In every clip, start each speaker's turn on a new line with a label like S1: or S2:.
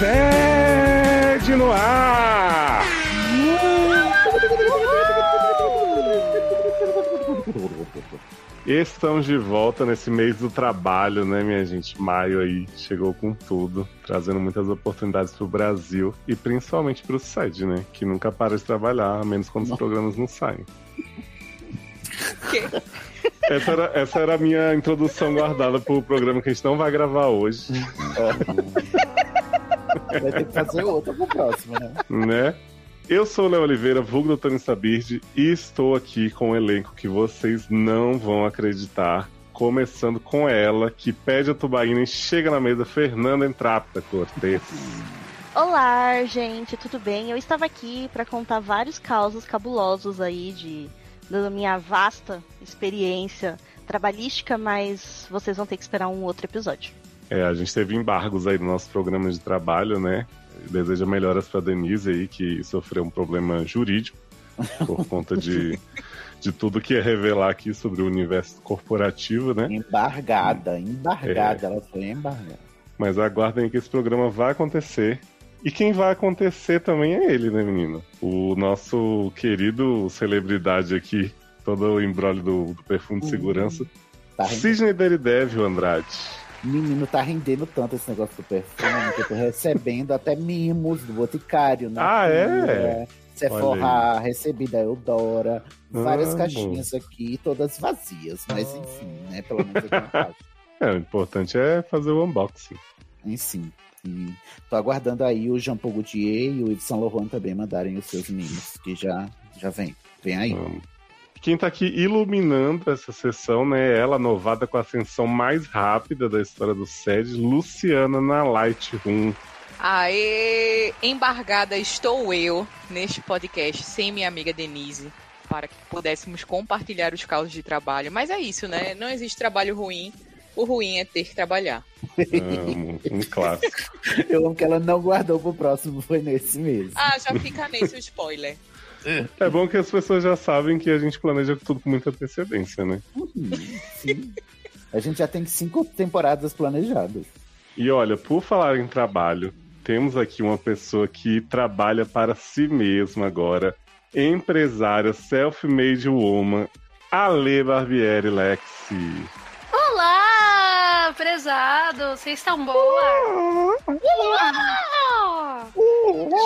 S1: Sede no ar! Estamos de volta nesse mês do trabalho, né, minha gente? Maio aí chegou com tudo, trazendo muitas oportunidades pro Brasil e principalmente pro SED, né? Que nunca para de trabalhar, a menos quando os programas não saem. Essa era, essa era a minha introdução guardada pro programa que a gente não vai gravar hoje.
S2: Vai ter que fazer outra pro próximo, né?
S1: né? Eu sou o Léo Oliveira, vulgo Dr. Instabird, e estou aqui com um elenco que vocês não vão acreditar. Começando com ela, que pede a tubaína e chega na mesa, Fernanda Entrapta Cortez.
S3: Olá, gente, tudo bem? Eu estava aqui para contar vários causos cabulosos aí de da minha vasta experiência trabalhística, mas vocês vão ter que esperar um outro episódio.
S1: É, a gente teve embargos aí no nosso programa de trabalho, né? Deseja melhoras para Denise aí, que sofreu um problema jurídico por conta de, de tudo que é revelar aqui sobre o universo corporativo, né?
S2: Embargada, embargada, ela foi embargada.
S1: Mas aguardem que esse programa vai acontecer. E quem vai acontecer também é ele, né, menino? O nosso querido celebridade aqui, todo o embrólio do, do perfume de segurança.
S2: Tá rendendo.
S1: Sidney Andrade.
S2: Menino, tá rendendo tanto esse negócio do perfume que eu tô recebendo até mimos do Boticário, né?
S1: Ah, é?
S2: Sephora, recebi da Eudora, várias
S1: Ah,
S2: caixinhas aqui, todas vazias, mas enfim, né? Pelo menos caixa.
S1: É, o importante é fazer o unboxing.
S2: Enfim. E tô aguardando aí o Jean Paul Gaultier e o Yves Saint Laurent também mandarem os seus mimos, que já, já vem. Vem aí.
S1: Vamos. Quem tá aqui iluminando essa sessão, né, é ela, novada com a ascensão mais rápida da história do SED, Luciana na Lightroom.
S4: Aê, embargada estou eu neste podcast sem minha amiga Denise para que pudéssemos compartilhar os causos de trabalho. Mas é isso, né? Não existe trabalho ruim. O ruim é ter que trabalhar.
S1: Amo, um clássico.
S2: Eu amo que ela não guardou pro próximo, foi nesse mesmo.
S4: Ah, já fica nesse o spoiler.
S1: É bom que as pessoas já sabem que a gente planeja tudo com muita antecedência, né?
S2: Sim. A gente já tem cinco temporadas planejadas.
S1: E olha, por falar em trabalho, temos aqui uma pessoa que trabalha para si mesma agora, empresária, self-made woman, Ale Barbieri Lexi.
S5: Olá, prezado, vocês estão boa?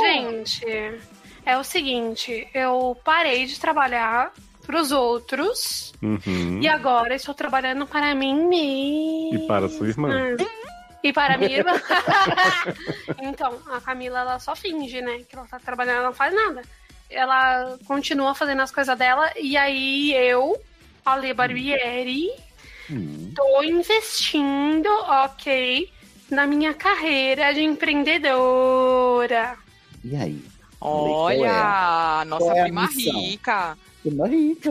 S5: Gente, é o seguinte, eu parei de trabalhar pros outros
S1: Uhum.
S5: e agora estou trabalhando para mim mesma.
S1: E para sua irmã.
S5: E para minha irmã. então, a Camila, ela só finge, né? Que ela tá trabalhando, ela não faz nada. Ela continua fazendo as coisas dela e aí eu, Ale Barbieri,
S2: Hum.
S5: tô investindo, ok, na minha carreira de empreendedora.
S2: E aí?
S4: Olha, nossa
S2: Qual é
S4: prima rica.
S2: Uma rica.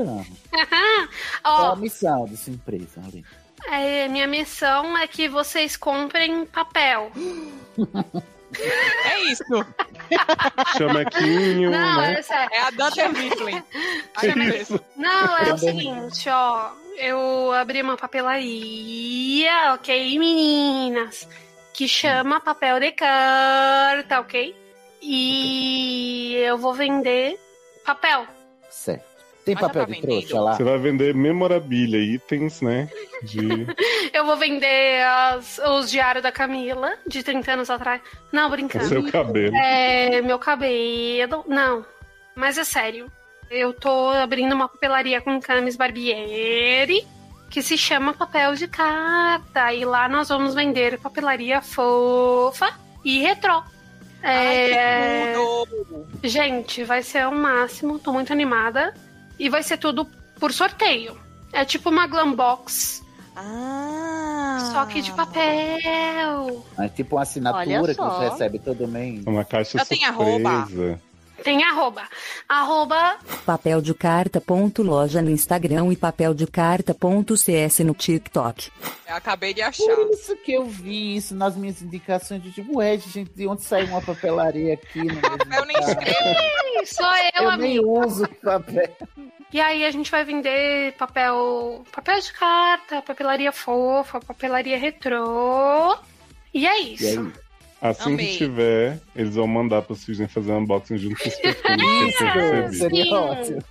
S2: Qual
S5: Ó,
S2: a missão da sua empresa, Ali?
S5: é, minha missão é que vocês comprem papel.
S4: É isso.
S1: Chamequinho,
S5: Não,
S1: né?
S5: é.
S4: É a Dunder Mifflin.
S5: Não, é o seguinte, ó. Eu abri uma papelaria, ok, meninas? Que chama papel de carta, ok? E eu vou vender papel.
S2: Certo. Tem
S4: Mas
S2: papel
S4: tá
S2: de trouxa lá?
S1: Você vai vender memorabilia, itens, né? De.
S5: Eu vou vender as- os diários da Camila, de 30 anos atrás. Não,
S1: o
S5: brincando.
S1: seu cabelo.
S5: É, meu cabelo. Não, mas é sério. Eu tô abrindo uma papelaria com Camis Barbieri, que se chama Papel de Carta. E lá nós vamos vender papelaria fofa e retrô.
S4: Ai,
S5: É,
S4: que tudo.
S5: gente, vai ser o máximo, tô muito animada. E vai ser tudo por sorteio. É tipo uma glam box,
S4: Ah.
S5: só que de papel.
S2: É tipo uma assinatura que você recebe todo mês.
S1: Uma caixa
S4: Já tem
S1: surpresa.
S4: arroba?
S5: Tem arroba. Arroba
S6: Papel de carta.loja no Instagram e papel de carta.cs no TikTok.
S4: Eu acabei de achar.
S2: Por isso que eu vi isso nas minhas indicações de tipo, ué, gente, de onde saiu uma papelaria aqui no meu
S4: Eu nem escrevo.
S5: sou eu,
S2: Eu nem uso papel.
S5: E aí a gente vai vender papel, papel de carta, papelaria fofa, papelaria retrô. E é
S2: E
S5: isso.
S2: aí?
S1: Assim
S4: Amei.
S1: que tiver, eles vão mandar pra Sidney fazer um unboxing junto com os perfumes recebi.
S2: Seria ótimo.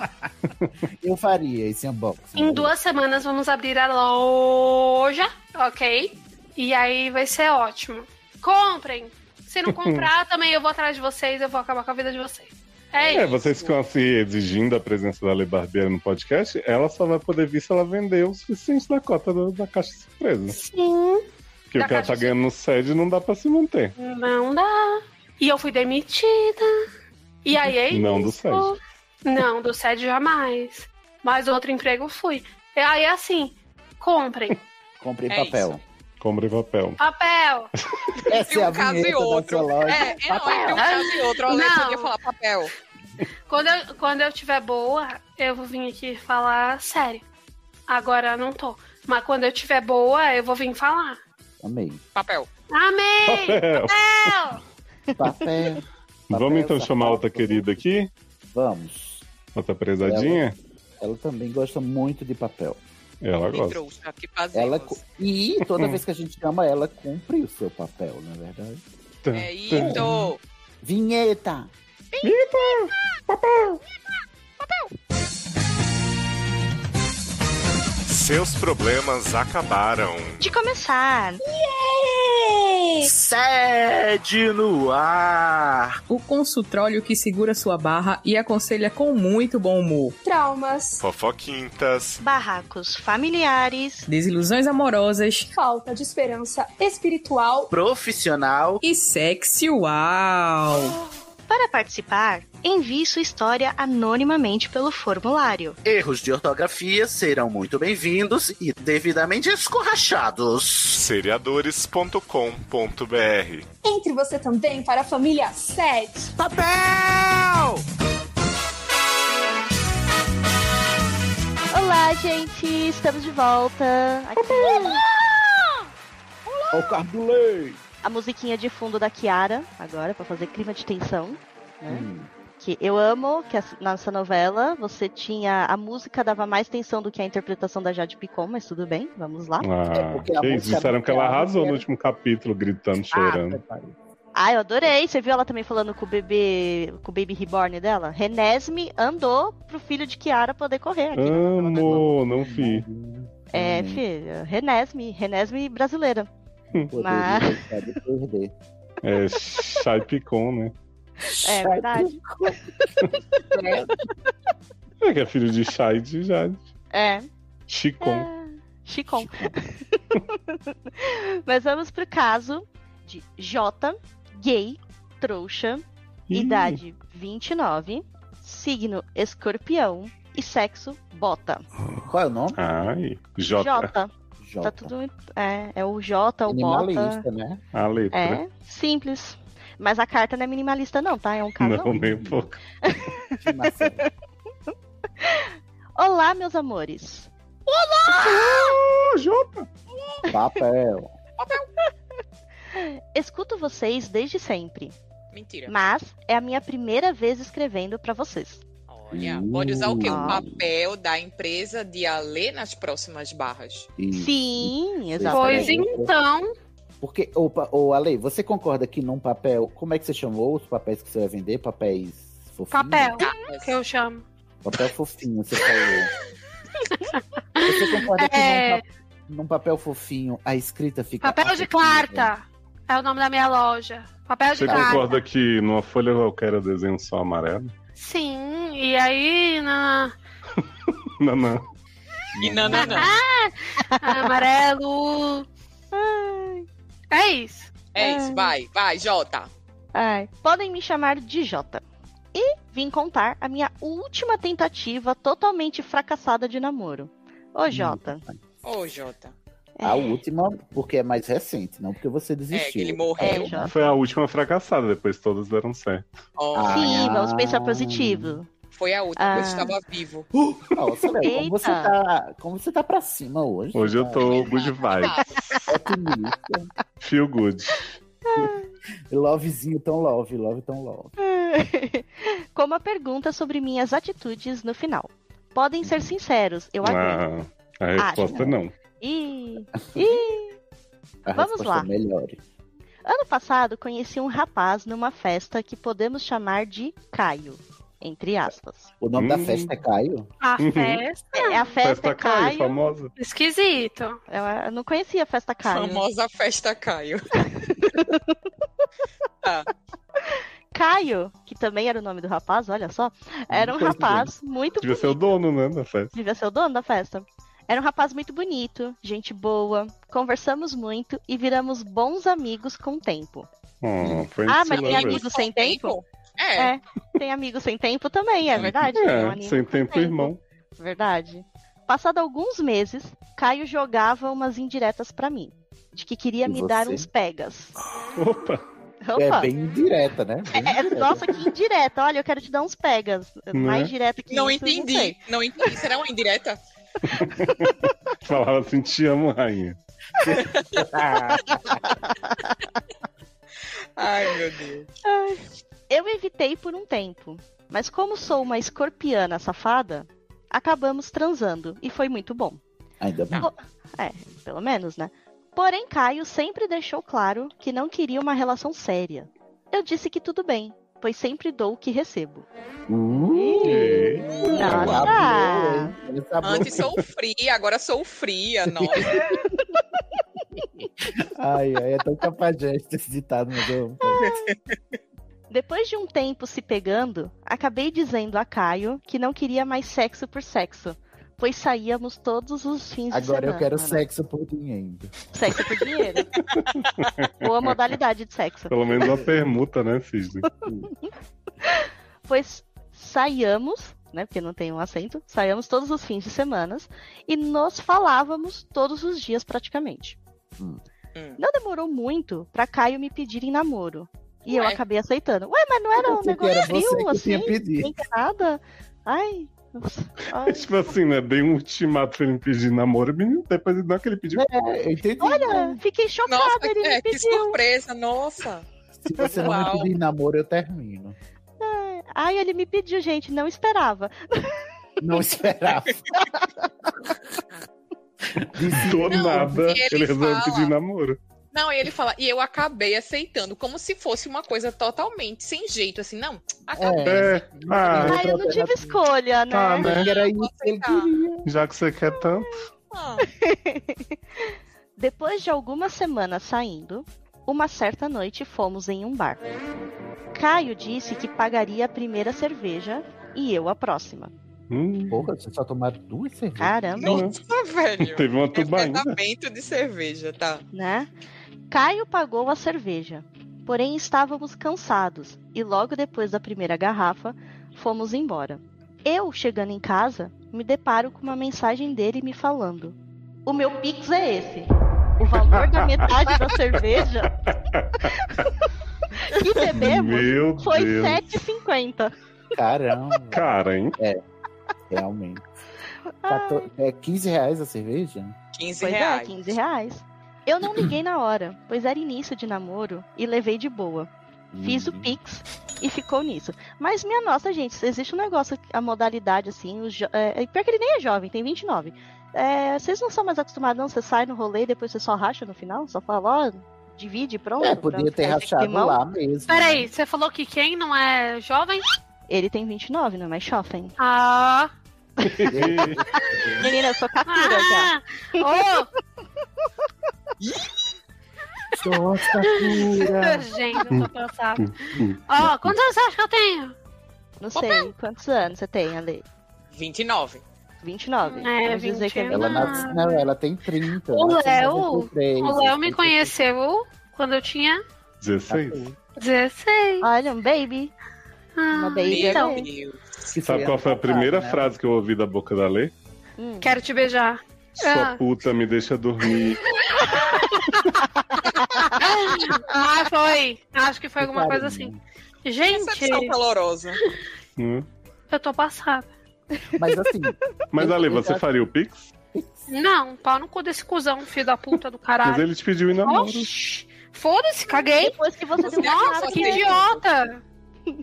S2: Eu faria esse unboxing.
S5: Em duas semanas vamos abrir a loja, ok? E aí vai ser ótimo. Comprem! Se não comprar, também eu vou atrás de vocês, eu vou acabar com a vida de vocês. É,
S1: É,
S5: isso.
S1: vocês ficam assim exigindo a presença da Lei Barbeira no podcast, ela só vai poder vir se ela vender o suficiente da cota do- da caixa surpresa.
S5: Sim,
S1: Porque
S5: Da
S1: o ela tá
S5: caixa
S1: ganhando no SED não dá pra se manter.
S5: não dá. E eu fui demitida. E aí é isso.
S1: Não do SED.
S5: Não, do SED jamais. Mas outro emprego eu fui. E aí assim, comprem.
S2: Comprei
S4: É
S2: papel.
S1: Compre papel.
S5: Papel!
S2: Essa
S4: Entre
S2: é a
S4: um caso e outro. É, é, não, entre um caso e outro. A Alessandra
S5: Não.
S4: ia falar papel.
S5: Quando eu, quando eu tiver boa, eu vou vir aqui falar sério. Agora eu não tô. Mas quando eu tiver boa, eu vou vir falar.
S2: Amei.
S4: Papel.
S5: Amém!
S1: Papel.
S5: Papel!
S2: Papel.
S1: Vamos então
S2: sapato,
S1: chamar outra querida aqui?
S2: Vamos.
S1: Outra prezadinha?
S2: Ela também gosta muito de papel.
S1: Ela gosta.
S4: trouxe fazemos.
S2: Ela E toda vez que a gente chama ela, cumpre o seu papel, não é verdade?
S4: É isso.
S2: Vinheta!
S7: Seus problemas acabaram.
S3: De começar,
S8: Sede no ar.
S9: O consultório que segura sua barra e aconselha com muito bom humor.
S10: Traumas,
S7: Fofoquintas.
S3: barracos familiares,
S9: Desilusões amorosas
S10: falta de esperança espiritual.
S8: Profissional.
S9: e sexual.
S3: Para participar, envie sua história anonimamente pelo formulário.
S8: Erros de ortografia serão muito bem-vindos e devidamente escorrachados.
S7: Seriadores.com.br.
S10: Entre você também para a família 7.
S8: Papel!
S3: Olá, gente! Estamos de volta. Aqui
S2: Ó o carro do lei!
S3: a musiquinha de fundo da Kiara, agora, pra fazer clima de tensão. Né?
S2: Hum,
S3: Que eu amo que essa- nessa novela você tinha. A música dava mais tensão do que a interpretação da Jade Picon, mas tudo bem, vamos lá.
S1: Ah,
S2: porque a
S1: que isso, disseram que ela arrasou no último capítulo, gritando,
S2: Ah,
S1: chorando.
S3: Ah, eu adorei. Você viu ela também falando com o bebê. com o baby reborn dela? Renesme andou pro filho de Kiara poder correr aqui.
S1: Amo, não vi.
S3: É,
S2: Hum,
S3: filha, Renesme, Renesme brasileira. Mas-.
S1: É Shai Picon, né?
S3: É verdade.
S1: É que é filho de Shai e de Jade.
S3: É.
S1: Chicon.
S3: é. Chicon. Mas vamos pro caso de J, gay, trouxa,
S1: Ih,
S3: idade 29, signo escorpião e sexo bota.
S2: Qual é o nome?
S1: Ai, J.
S3: J.
S2: J.
S3: Tá tudo. É, é o J, o bota.
S2: Minimalista, né?
S1: A letra.
S3: É, simples. Mas a carta não é minimalista, não, tá? É um casal.
S1: Não, nem um pouco.
S3: Olá, meus amores.
S1: Ah, J.
S2: Papel.
S3: Escuto vocês desde sempre,
S4: Mentira.
S3: mas é a minha primeira vez escrevendo pra vocês.
S4: Olha, pode usar o quê? O
S3: Ah.
S4: papel da empresa de Alê nas próximas barras.
S3: Sim,
S5: Pois
S3: exatamente.
S5: então,
S2: Porque, ô, pa- ô, Ale, você concorda que num papel. Como é que você chamou os papéis que você vai vender? Papéis fofinhos?
S5: papel, que eu chamo.
S2: Papel fofinho, você falou. você concorda que
S5: É.
S2: num, pa- num papel fofinho a escrita fica.
S5: Papel de
S2: afetiva?
S5: carta. É o nome da minha loja. Papel de
S1: Você
S5: carta.
S1: concorda que numa folha qualquer eu desenho só amarelo?
S5: Sim, e aí na
S1: não.
S4: E não, não, não.
S5: amarelo. É isso.
S4: É isso, vai, vai, Jota.
S3: Ai, podem me chamar de Jota. E vim contar a minha última tentativa totalmente fracassada de namoro. Ô, Jota.
S4: Ô, Jota.
S2: A
S3: é,
S2: última, porque é mais recente, não porque você
S4: É, que
S2: desistiu.
S4: ele
S3: É,
S4: morreu.
S3: Jota.
S1: Foi a última fracassada, depois todas deram certo.
S2: Ah.
S3: Sim, vamos pensar positivo.
S4: Foi a última, quando
S3: Ah.
S4: estava vivo.
S2: Nossa, Léo, como você tá. Como você tá pra cima hoje?
S1: Hoje eu
S2: tá
S1: tô good vibes.
S2: Otimista.
S1: Feel good.
S2: Lovezinho tão love, love tão love.
S3: Com uma pergunta sobre minhas atitudes no final. Podem ser sinceros, eu aguento.
S1: Ah, a resposta
S3: Acho.
S1: não.
S3: Ih, ih.
S2: A
S3: Vamos lá.
S2: melhore.
S3: Ano passado conheci um rapaz numa festa que podemos chamar de Caio. Entre aspas.
S2: O nome da
S1: Hum.
S2: festa é Caio?
S5: A
S1: Uhum.
S5: festa.
S3: É, a festa,
S1: Festa
S3: é
S1: Caio,
S3: Caio.
S1: famosa.
S5: Esquisito.
S3: Eu, eu não conhecia a festa Caio.
S4: Famosa festa Caio. tá.
S3: Caio, que também era o nome do rapaz, olha só, era um rapaz muito
S1: Devia
S3: bonito.
S1: ser o dono, né, da festa.
S3: Devia ser o dono da festa. Era um rapaz muito bonito, gente boa, conversamos muito e viramos bons amigos com o tempo.
S1: Hum, foi
S3: Ah,
S1: isso
S3: mas tem amigos sem tempo?
S4: É.
S3: É, tem amigos sem tempo também, é verdade. tem um
S1: É,
S3: anime
S1: sem
S3: com
S1: tempo, irmão.
S3: Verdade. Passado alguns meses, Caio jogava umas indiretas pra mim, de que queria
S2: E
S3: me dar
S2: você?
S3: uns pegas.
S1: Opa,
S3: Opa.
S2: É bem indireta, né? Bem
S3: É,
S2: indireta.
S3: nossa, que indireta. Olha, eu quero te dar uns pegas. Mais direta que
S4: Não
S3: isso, eu
S4: entendi.
S3: sei.
S4: Não entendi. Será uma indireta?
S1: falava assim, te amo, rainha.
S4: Ai, meu Deus.
S3: Eu evitei por um tempo, mas como sou uma escorpiana safada, acabamos transando e foi muito bom.
S2: Ainda bem.
S3: É, pelo menos, né? Porém, Caio sempre deixou claro que não queria uma relação séria. Eu disse que tudo bem, pois sempre dou o que recebo.
S2: Uh,
S3: Nossa!
S4: Antes sou fria, agora sou fria. Nossa.
S2: Ai, ai, é tão capageste esse ditado, meu Deus.
S3: Depois de um tempo se pegando, acabei dizendo a Caio que não queria mais sexo por sexo, pois saíamos todos os fins de
S2: Agora
S3: semana.
S2: eu quero sexo por dinheiro.
S3: Sexo por dinheiro. Ou a modalidade de sexo.
S1: Pelo menos uma permuta, né, Cisne?
S3: Pois saíamos, né? Porque não tem um acento, saíamos todos os fins de semana e nos falávamos todos os dias praticamente.
S2: Hum.
S4: Hum.
S3: Não demorou muito pra Caio me pedir em namoro. E eu
S4: Ué.
S3: acabei aceitando. Ué, mas não era um
S2: que
S3: negócio
S2: era você
S3: frio,
S2: que
S3: assim?
S2: tinha pedido.
S3: Nem nada. Ai. nossa, ai.
S1: tipo assim, né? Dei um ultimato pra ele me pedir namoro, menino, depois não é que ele pediu.
S2: É, eu entendi.
S3: Olha, fiquei chocada,
S4: Nossa,
S3: ele
S4: é,
S3: me
S4: que
S3: pediu.
S4: surpresa, nossa.
S2: Se você não
S4: Uau.
S2: me pedir namoro, eu termino.
S3: Ai, ele me pediu, gente, não esperava.
S2: Não esperava.
S1: Do
S4: Não,
S1: nada,
S4: ele
S1: ele resolveu
S4: fala-
S1: pedir namoro.
S4: Não, e ele fala, e eu acabei aceitando, como se fosse uma coisa totalmente sem jeito, assim, não, acabei.
S1: É, ah,
S3: Ai, eu não tive escolha, né?
S1: Ah, né?
S2: era isso que ele
S4: aceitar.
S2: queria.
S1: já que você quer tanto.
S4: Ah,
S3: Depois de algumas semanas saindo, uma certa noite fomos em um bar. Caio disse que pagaria a primeira cerveja e eu a próxima.
S1: Hum,
S2: Porra, vocês só tomaram duas cervejas.
S3: Caramba,
S4: nossa, velho.
S1: teve uma tubaína.
S4: Tratamento de cerveja, tá?
S3: né? Caio pagou a cerveja, porém estávamos cansados e logo depois da primeira garrafa fomos embora. Eu, chegando em casa, me deparo com uma mensagem dele me falando: O meu Pix é esse. O valor da metade da cerveja que bebemos
S1: Meu
S3: foi
S1: Deus.
S3: 7,50.
S2: Caramba,
S1: Cara, hein?
S2: realmente. Quator- É 15 reais a cerveja?
S4: 15
S3: Pois é,
S4: reais.
S3: 15 reais. Eu não liguei na hora, pois era início de namoro e levei de boa. Fiz o
S2: Uhum.
S3: Pix e ficou nisso. Mas, minha nossa, gente, existe um negócio, a modalidade, assim, o jo- é, é, pior que ele nem é jovem, tem 29. É, vocês não são mais acostumados, não? Você sai no rolê e depois você só racha no final? Só fala, ó, divide, pronto?
S2: É, podia ter rachado lá mesmo.
S5: Peraí, você falou que quem não é jovem?
S3: Ele tem 29, não é mais jovem.
S5: Ah!
S3: Menina, eu sou catura já.
S5: ah.
S2: Nossa,
S5: Ô!
S2: cura.
S5: Gente, eu tô cansada. Ó, quantos anos você acha que eu tenho?
S3: Não sei, quantos anos você tem, Ale?
S4: 29.
S3: 29.
S5: É,
S3: Vamos dizer que é
S5: 29.
S2: Ela, nasce, não, ela tem 30.
S5: O Léo-
S2: 93,
S5: O Léo me
S2: 83.
S5: conheceu quando eu tinha
S1: 16.
S5: 16.
S3: Olha, um baby. Uma
S5: Ah,
S3: baby.
S4: Meu
S3: então.
S2: Que
S1: Sabe
S2: foi
S1: qual foi a primeira
S2: né?
S1: frase que eu ouvi da boca da Lê?
S3: Hum.
S5: quero te beijar.
S1: Sua
S5: Ah.
S1: puta me deixa dormir.
S5: Ah, foi. Acho que foi alguma coisa assim. Gente,
S4: Recepção calorosa.
S1: Hum.
S5: eu tô passada.
S2: Mas assim,
S1: Mas, Ale, você faria o Pix?
S5: Não, pau no cu desse cuzão, filho da puta do
S1: Mas
S5: caralho.
S1: ele te pediu em namoro.
S5: Foda-se, caguei.
S3: Depois que você deu
S5: Nossa, que idiota.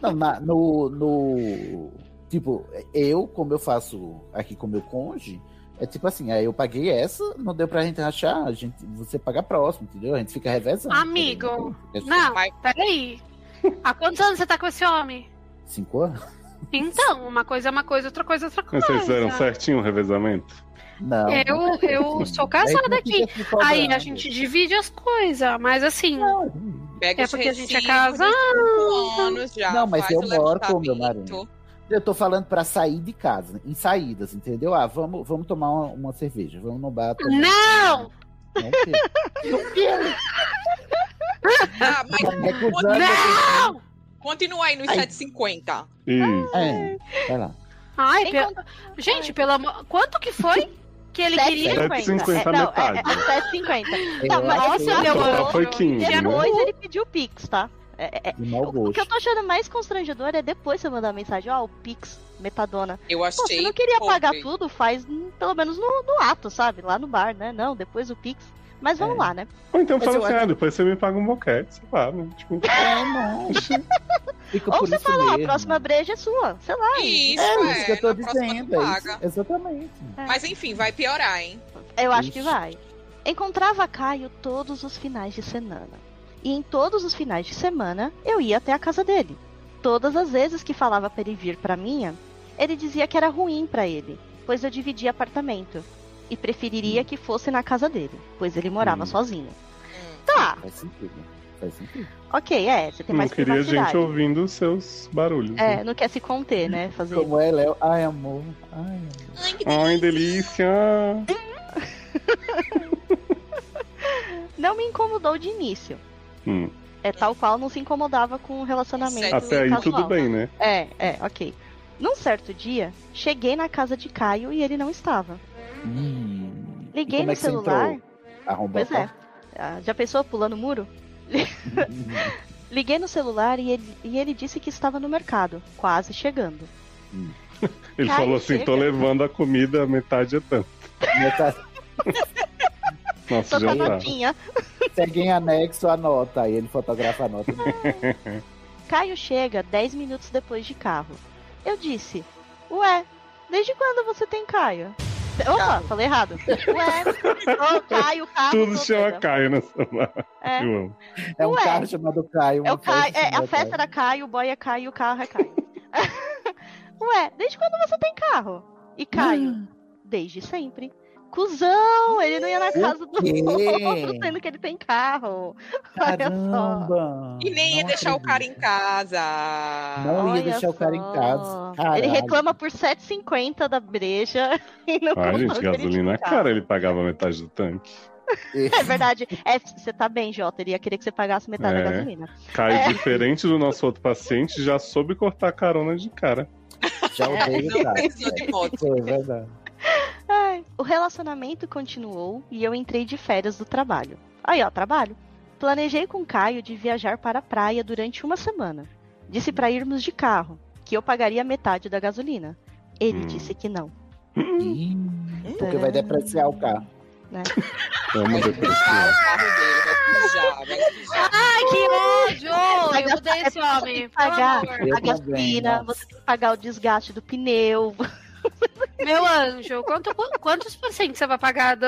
S2: não, na- no, no. Tipo, eu, como eu faço aqui com meu cônjuge, É tipo assim, aí eu paguei essa, não deu pra gente rachar, a gente, você paga a próxima, entendeu? A gente fica revezando.
S5: Amigo,
S2: É só
S5: não, peraí. Há quantos anos você tá com esse homem?
S2: Cinco anos?
S5: Então, uma coisa é uma coisa, outra coisa é outra coisa.
S1: vocês fizeram certinho o revezamento?
S2: Não.
S5: Eu, eu sou casada aqui. Aí a gente divide as coisas, mas assim.
S4: Pega
S5: é porque a gente é
S4: cinco anos já.
S2: Não, mas eu moro com o meu marido. Eu tô falando pra sair de casa, em saídas, entendeu? Ah, vamos, vamos tomar uma, uma cerveja, vamos no bar. tomar-
S5: Não!
S2: Não, o quê?
S4: Ah, mas
S2: Recusando
S5: Não!
S4: continua aí nos
S2: Ai.
S4: 7,50.
S1: Isso.
S2: É, vai lá.
S5: Ai, pe-
S3: conta-
S5: gente, pelo amor. Quanto que foi que ele queria?
S1: 7,50
S3: É, não,
S1: metade.
S3: é, é 7,50.
S2: Eu
S3: Não, mas esse meu anjo,
S1: foi 15, né?
S3: depois ele pediu Pix, tá? É, é-
S2: De mau
S3: o, o que eu tô achando mais constrangedor é depois você mandar uma mensagem, ó, o Pix, metadona.
S4: Eu
S3: Pô,
S4: achei.
S3: você não queria pagar
S4: podre.
S3: tudo, faz hum, pelo menos no, no ato, sabe? Lá no bar, né? Não, depois o Pix. Mas vamos
S2: É.
S3: lá, né?
S1: Ou então fala
S2: eu
S1: assim, ah, depois você me paga um boquete, sei lá, né? Tipo,
S2: É, não.
S3: Ou você fala, ó, a
S2: mesmo.
S3: próxima breja é sua. Sei lá.
S4: Isso,
S2: É,
S4: é,
S2: isso que eu tô dizendo. É. Exatamente.
S4: Mas enfim, vai piorar, hein?
S3: Eu acho que vai. Encontrava Caio todos os finais de semana. E em todos os finais de semana, eu ia até a casa dele. Todas as vezes que falava para ele vir pra minha, ele dizia que era ruim pra ele, pois eu dividia apartamento. E preferiria que fosse na casa dele, pois ele morava
S2: Hum.
S3: sozinho.
S4: Hum.
S3: Tá,
S2: Faz sentido. Faz sentido.
S3: ok, é, você tem
S1: não
S3: mais
S1: queria
S3: privacidade.
S1: gente ouvindo os seus barulhos.
S3: É,
S1: né?
S3: não quer se conter, né? Fazer.
S2: Como é, Léo? Ai, amor. Ai, amor.
S4: Ai, que
S1: Ai, delícia!
S3: Não me incomodou de início.
S1: Hum,
S3: É tal qual não se incomodava com o relacionamento.
S4: Certo.
S1: até aí
S3: casual.
S1: tudo bem, né?
S3: É, é, ok. Num certo dia, cheguei na casa de Caio e ele não estava.
S2: Hum.
S3: Liguei
S2: como
S3: no
S2: é
S3: celular.
S2: Arrombou
S3: Pois é. Ah, Já pensou pulando o muro? Liguei no celular e ele, e ele disse que estava no mercado, quase chegando.
S1: Ele
S3: Ai,
S1: falou assim, tô
S3: chega.
S1: levando a comida, metade é tanto.
S2: Metade-
S1: Nossa,
S3: Tô com
S1: já
S3: a
S1: tá.
S3: notinha.
S2: Segue em anexo a nota. Aí ele fotografa a nota.
S3: Caio chega 10 minutos depois de carro. Eu disse, ué, desde quando você tem Caio? Opa, falei errado. Ué, ô, Caio, carro.
S1: Tudo chama
S3: doida.
S1: Caio nessa celular.
S3: É,
S1: Eu amo.
S2: É um
S3: Ué.
S2: carro chamado Caio.
S3: é, o Caio, é a festa
S2: Caio.
S3: era Caio, o boy é Caio, o carro é Caio. Ué, desde quando você tem carro? E Caio, desde sempre. Cusão, ele não ia na casa do outro, sendo que ele tem carro. Olha só.
S2: Caramba!
S4: E nem ia
S2: Não
S4: deixar o cara em
S2: acredito.
S4: casa.
S2: Não ia
S3: Olha
S2: deixar o cara em
S3: só.
S2: casa. Caralho.
S3: Ele reclama por 7,50 da breja e não
S1: Ai,
S3: contou
S1: gente, gasolina é cara, ele pagava metade do tanque.
S3: É verdade. É, você tá bem, Jota. Ele ia querer que você pagasse metade
S1: É.
S3: da gasolina.
S1: Caio,
S3: É.
S1: diferente do nosso outro paciente, já soube cortar carona de cara.
S2: Já odeio
S4: Não
S2: o cara.
S4: precisou de moto.
S2: Foi verdade.
S3: O relacionamento continuou e eu entrei de férias do trabalho. Aí, ó, trabalho. Planejei com Caio de viajar para a praia durante uma semana. Disse pra irmos de carro, que eu pagaria metade da gasolina. Ele
S1: Hum.
S3: disse que não.
S2: Ih, Porque vai depreciar o carro.
S1: Vamos
S4: Vai
S1: depois.
S4: sujar o carro dele, vai sujar, vai sujar.
S5: Ai, que ódio! Eu odeio esse homem.
S3: tem que
S5: Pelo
S3: pagar a gasolina, você tem que pagar o desgaste do pneu.
S5: Meu anjo, quanto, quantos por cento você vai pagar do.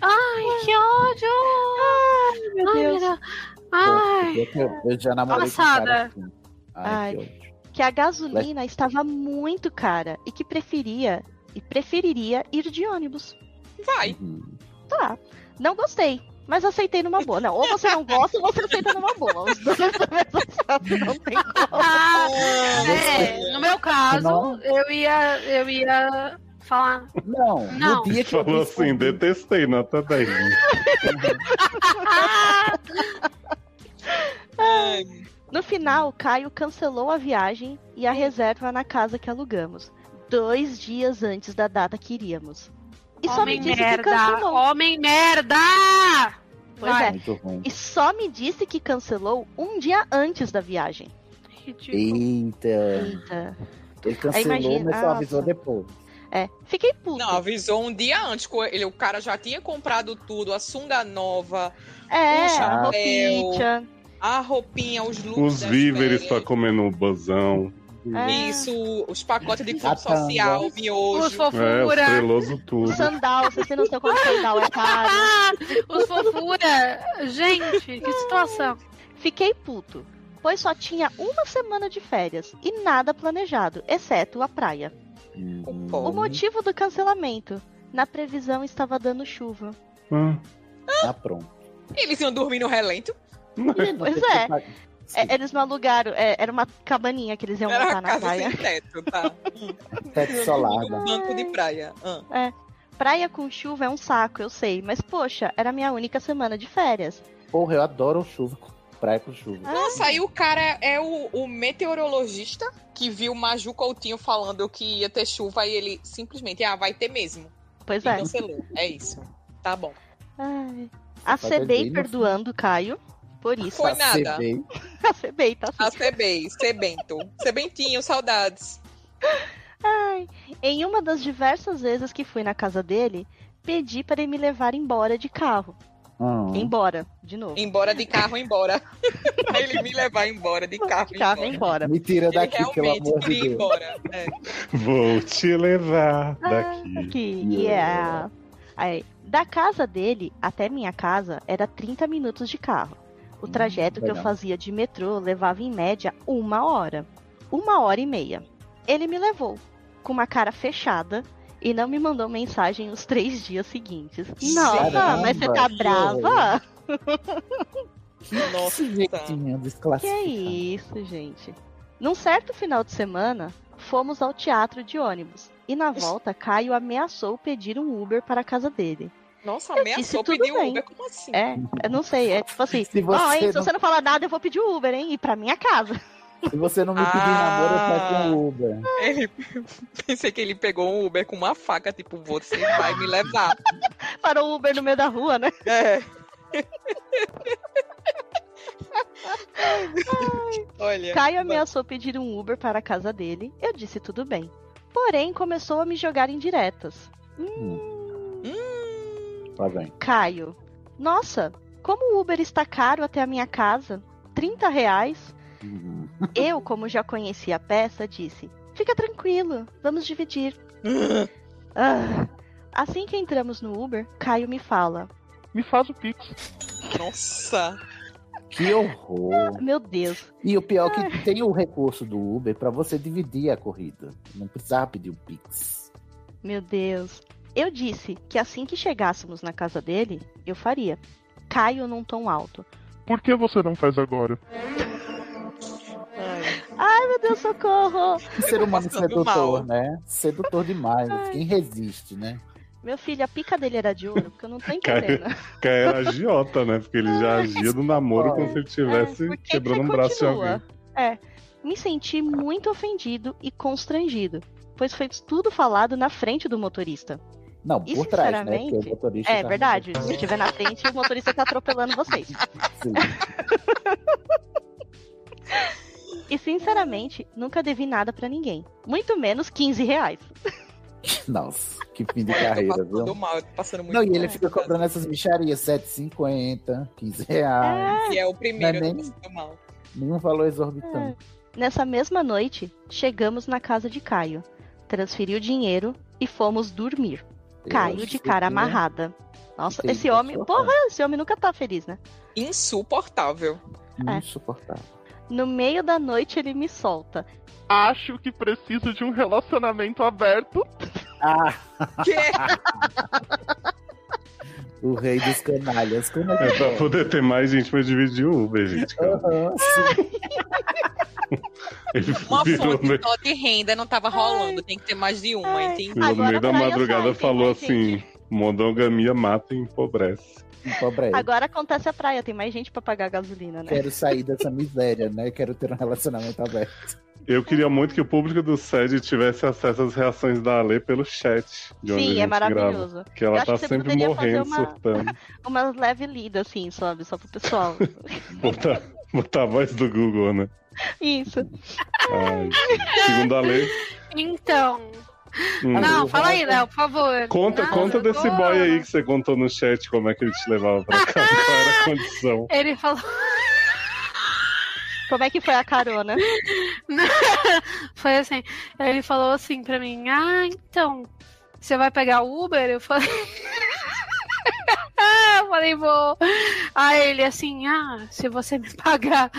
S5: Ai, que ódio! Ai,
S3: meu Deus.
S5: Deus. Ai,
S2: Eu, eu- já namorei com um
S5: Passada.
S2: cara assim. Ai,
S3: Ai.
S2: que ódio.
S3: Que a gasolina estava muito cara e que preferia e preferiria ir de ônibus.
S4: Vai.
S2: Uhum.
S3: Tá. Não gostei, mas aceitei numa boa. Não, ou você não gosta ou você aceita numa boa. Os dois não tem como.
S5: Ah, é, no meu caso, eu ia, eu ia falar.
S2: Não,
S5: Não.
S2: no dia que eu
S1: Falou
S2: vi
S1: assim, detestei, nota 10.
S4: Ai,
S3: No final, Caio cancelou a viagem e a reserva na casa que alugamos, dois dias antes da data que iríamos. E só me
S5: homem
S3: disse que
S5: merda!
S3: cancelou.
S5: Homem merda!
S3: Pois
S5: Vai.
S3: é.
S2: muito ruim.
S3: E só me disse que cancelou um dia antes da viagem.
S5: Ridículo.
S2: Eita.
S3: Eita.
S2: Ele cancelou,
S3: imagina-
S2: mas só avisou depois.
S3: É, fiquei puto.
S4: Não, avisou um dia antes. Ele, o cara já tinha comprado tudo, a sunga nova,
S3: é,
S4: Puxa,
S3: a roupinha.
S4: a roupinha, os looks.
S1: Os víveres pra comer no busão.
S3: É.
S4: Isso, os pacotes de clube
S2: Catanga.
S4: social, miojo.
S5: Os
S1: É,
S5: fofura.
S1: os treloso tudo.
S3: Sandal, vocês têm noção como sandal é caro.
S5: Os fofura. Gente, que situação.
S3: Fiquei puto, pois só tinha uma semana de férias e nada planejado, exceto a praia. O motivo do cancelamento? Na previsão estava dando chuva.
S1: Ah,
S2: Tá pronto.
S4: Eles iam dormir no relento.
S3: Pois é. É, eles não alugaram, é, era uma cabaninha que eles iam
S4: Era
S3: montar na praia.
S4: sem teto, tá?
S2: Teto solar.
S4: Um banco de praia. Ah.
S3: Praia com chuva é um saco, eu sei, mas poxa, era a minha única semana de férias.
S2: Porra, eu adoro chuva. Praia com chuva.
S4: Nossa, aí o cara é o, o meteorologista que viu o Maju Coutinho falando que ia ter chuva e ele simplesmente, ah, vai ter mesmo.
S3: Pois
S4: E
S3: é.
S4: cancelou. É isso. Tá bom.
S3: Ai.
S2: No
S3: perdoando o Caio por isso.
S4: Foi nada.
S2: Acebei.
S3: Acebei, tá
S4: A CB, Sebento. Sebentinho, saudades.
S3: Ai, em uma das diversas vezes que fui na casa dele, pedi para ele me levar embora de carro.
S2: Ah,
S3: Embora, de novo.
S4: Embora de carro, embora. Pra ele me levar embora de carro,
S3: De carro
S4: embora.
S3: embora.
S2: Me tira
S4: Ele
S2: daqui, pelo
S4: realmente
S2: amor de Deus.
S4: embora. É.
S1: Vou te levar daqui.
S3: Aqui, yeah. Aí, da casa dele até minha casa era 30 minutos de carro. O trajeto que eu
S2: legal.
S3: fazia de metrô levava em média uma hora. Uma hora e meia. Ele me levou, com uma cara fechada, e não me mandou mensagem os três dias seguintes. Nossa,
S2: Caramba,
S3: mas você tá
S2: que
S3: brava?
S4: Nossa.
S3: Que
S2: desclassificado.
S3: é isso, gente? Num certo final de semana, fomos ao teatro de ônibus. E na volta, Caio ameaçou pedir um Uber para a casa dele.
S4: Nossa, ameaçou pedir um
S3: bem.
S4: Uber, como assim?
S3: É, eu não sei, é tipo assim,
S2: Se você
S3: hein, se
S2: não-
S3: você não falar nada, eu vou pedir o Uber, hein? Ir pra minha casa.
S2: Se você não me pedir
S4: Ah.
S2: namoro, eu peço um Uber.
S4: Ele- Pensei que ele pegou um Uber com uma faca, tipo, você vai me levar.
S3: Parou o Uber no meio da rua, né?
S4: É. Olha.
S3: Caio ameaçou pedir um Uber para a casa dele. Eu disse tudo bem. Porém, começou a me jogar indiretas.
S2: Tá bem.
S3: Caio, nossa, como o Uber está caro até a minha casa? 30 reais?
S2: Uhum.
S3: Eu, como já conhecia a peça, disse: Fica tranquilo, vamos dividir. Ah, Assim que entramos no Uber, Caio me fala:
S1: Me faz o pix.
S4: Nossa.
S2: Que horror.
S3: Meu Deus,
S2: E o pior é que tem o recurso do Uber pra você dividir a corrida. Não precisava pedir o Pix.
S3: meu Deus. Eu disse que assim que chegássemos na casa dele, eu faria. Caio num tom alto.
S1: Por que você não faz agora?
S3: Ai, meu Deus, socorro!
S2: Que ser humano
S4: passando
S2: sedutor,
S4: mal.
S2: né? Sedutor demais. Quem resiste, né?
S3: Meu filho, a pica dele era de ouro, porque eu não tô entendendo.
S1: Caio era agiota, né? Porque ele já agia do namoro como se ele estivesse
S3: É,
S1: quebrando
S3: que
S1: um braço de alguém.
S3: É, me senti muito ofendido e constrangido, pois foi tudo falado na frente do motorista.
S2: Não,
S3: E
S2: por trás, né? Porque o motorista.
S3: É
S2: tá-
S3: verdade, se estiver na frente, o motorista tá atropelando vocês.
S2: Sim.
S3: E sinceramente, nunca devi nada pra ninguém. Muito menos 15 reais.
S2: Nossa, que fim de
S4: Eu tô
S2: carreira,
S4: passando
S2: viu?
S4: mal, eu tô passando muito
S2: Não, e ele
S4: mal.
S2: fica cobrando essas bicharias, 7,50, 15 reais.
S4: E é o primeiro,
S2: Não é nem-
S4: mal.
S2: Nenhum valor exorbitante.
S3: Nessa mesma noite, chegamos na casa de Caio. Transferi o dinheiro e fomos dormir. Caio de cara amarrada. Nossa,
S2: Sim,
S3: esse homem. Porra, esse homem nunca tá feliz, né?
S4: Insuportável.
S3: É.
S2: Insuportável.
S3: No meio da noite ele me solta.
S1: Acho que preciso de um relacionamento aberto.
S2: Ah,
S4: Que?
S2: O rei dos canalhas. Como é que
S1: É pra
S2: é?
S1: poder ter mais gente pra dividir o Uber, gente. Ele
S4: Uma
S1: virou,
S4: fonte só de renda não tava rolando, tem que ter mais de uma,
S3: Ai.
S4: entendi.
S1: virou no meio da
S3: praia
S1: madrugada falou
S3: mais
S1: assim: monogamia mata e empobrece.
S2: Empobrece.
S3: Agora acontece a praia, tem mais gente pra pagar gasolina, né?
S2: Quero sair dessa miséria, né? Quero ter um relacionamento aberto.
S1: Eu queria muito que o público do SED tivesse acesso às reações da Ale pelo chat. De onde a
S3: Sim,
S1: gente
S3: é
S1: Grava,
S3: maravilhoso.
S1: que ela
S3: Eu
S1: tá sempre morrendo,
S3: fazer uma-
S1: surtando.
S3: Uma leve lida, assim, sabe? Só pro pessoal.
S1: Botar, botar a voz do Google, né?
S3: Isso.
S1: Ai, segundo a lei.
S5: Então.
S1: hum.
S5: Não, fala aí, Léo, por favor.
S1: Conta,
S5: Não,
S1: conta desse
S5: tô-
S1: boy aí que você contou no chat, como é que ele te levava pra casa, qual era a condição.
S5: Ele falou.
S3: Como é que foi a carona?
S5: Foi assim. Aí ele falou assim pra mim: Ah, então, você vai pegar o Uber? Eu falei. eu falei, vou. Aí ele assim, ah, se você me pagar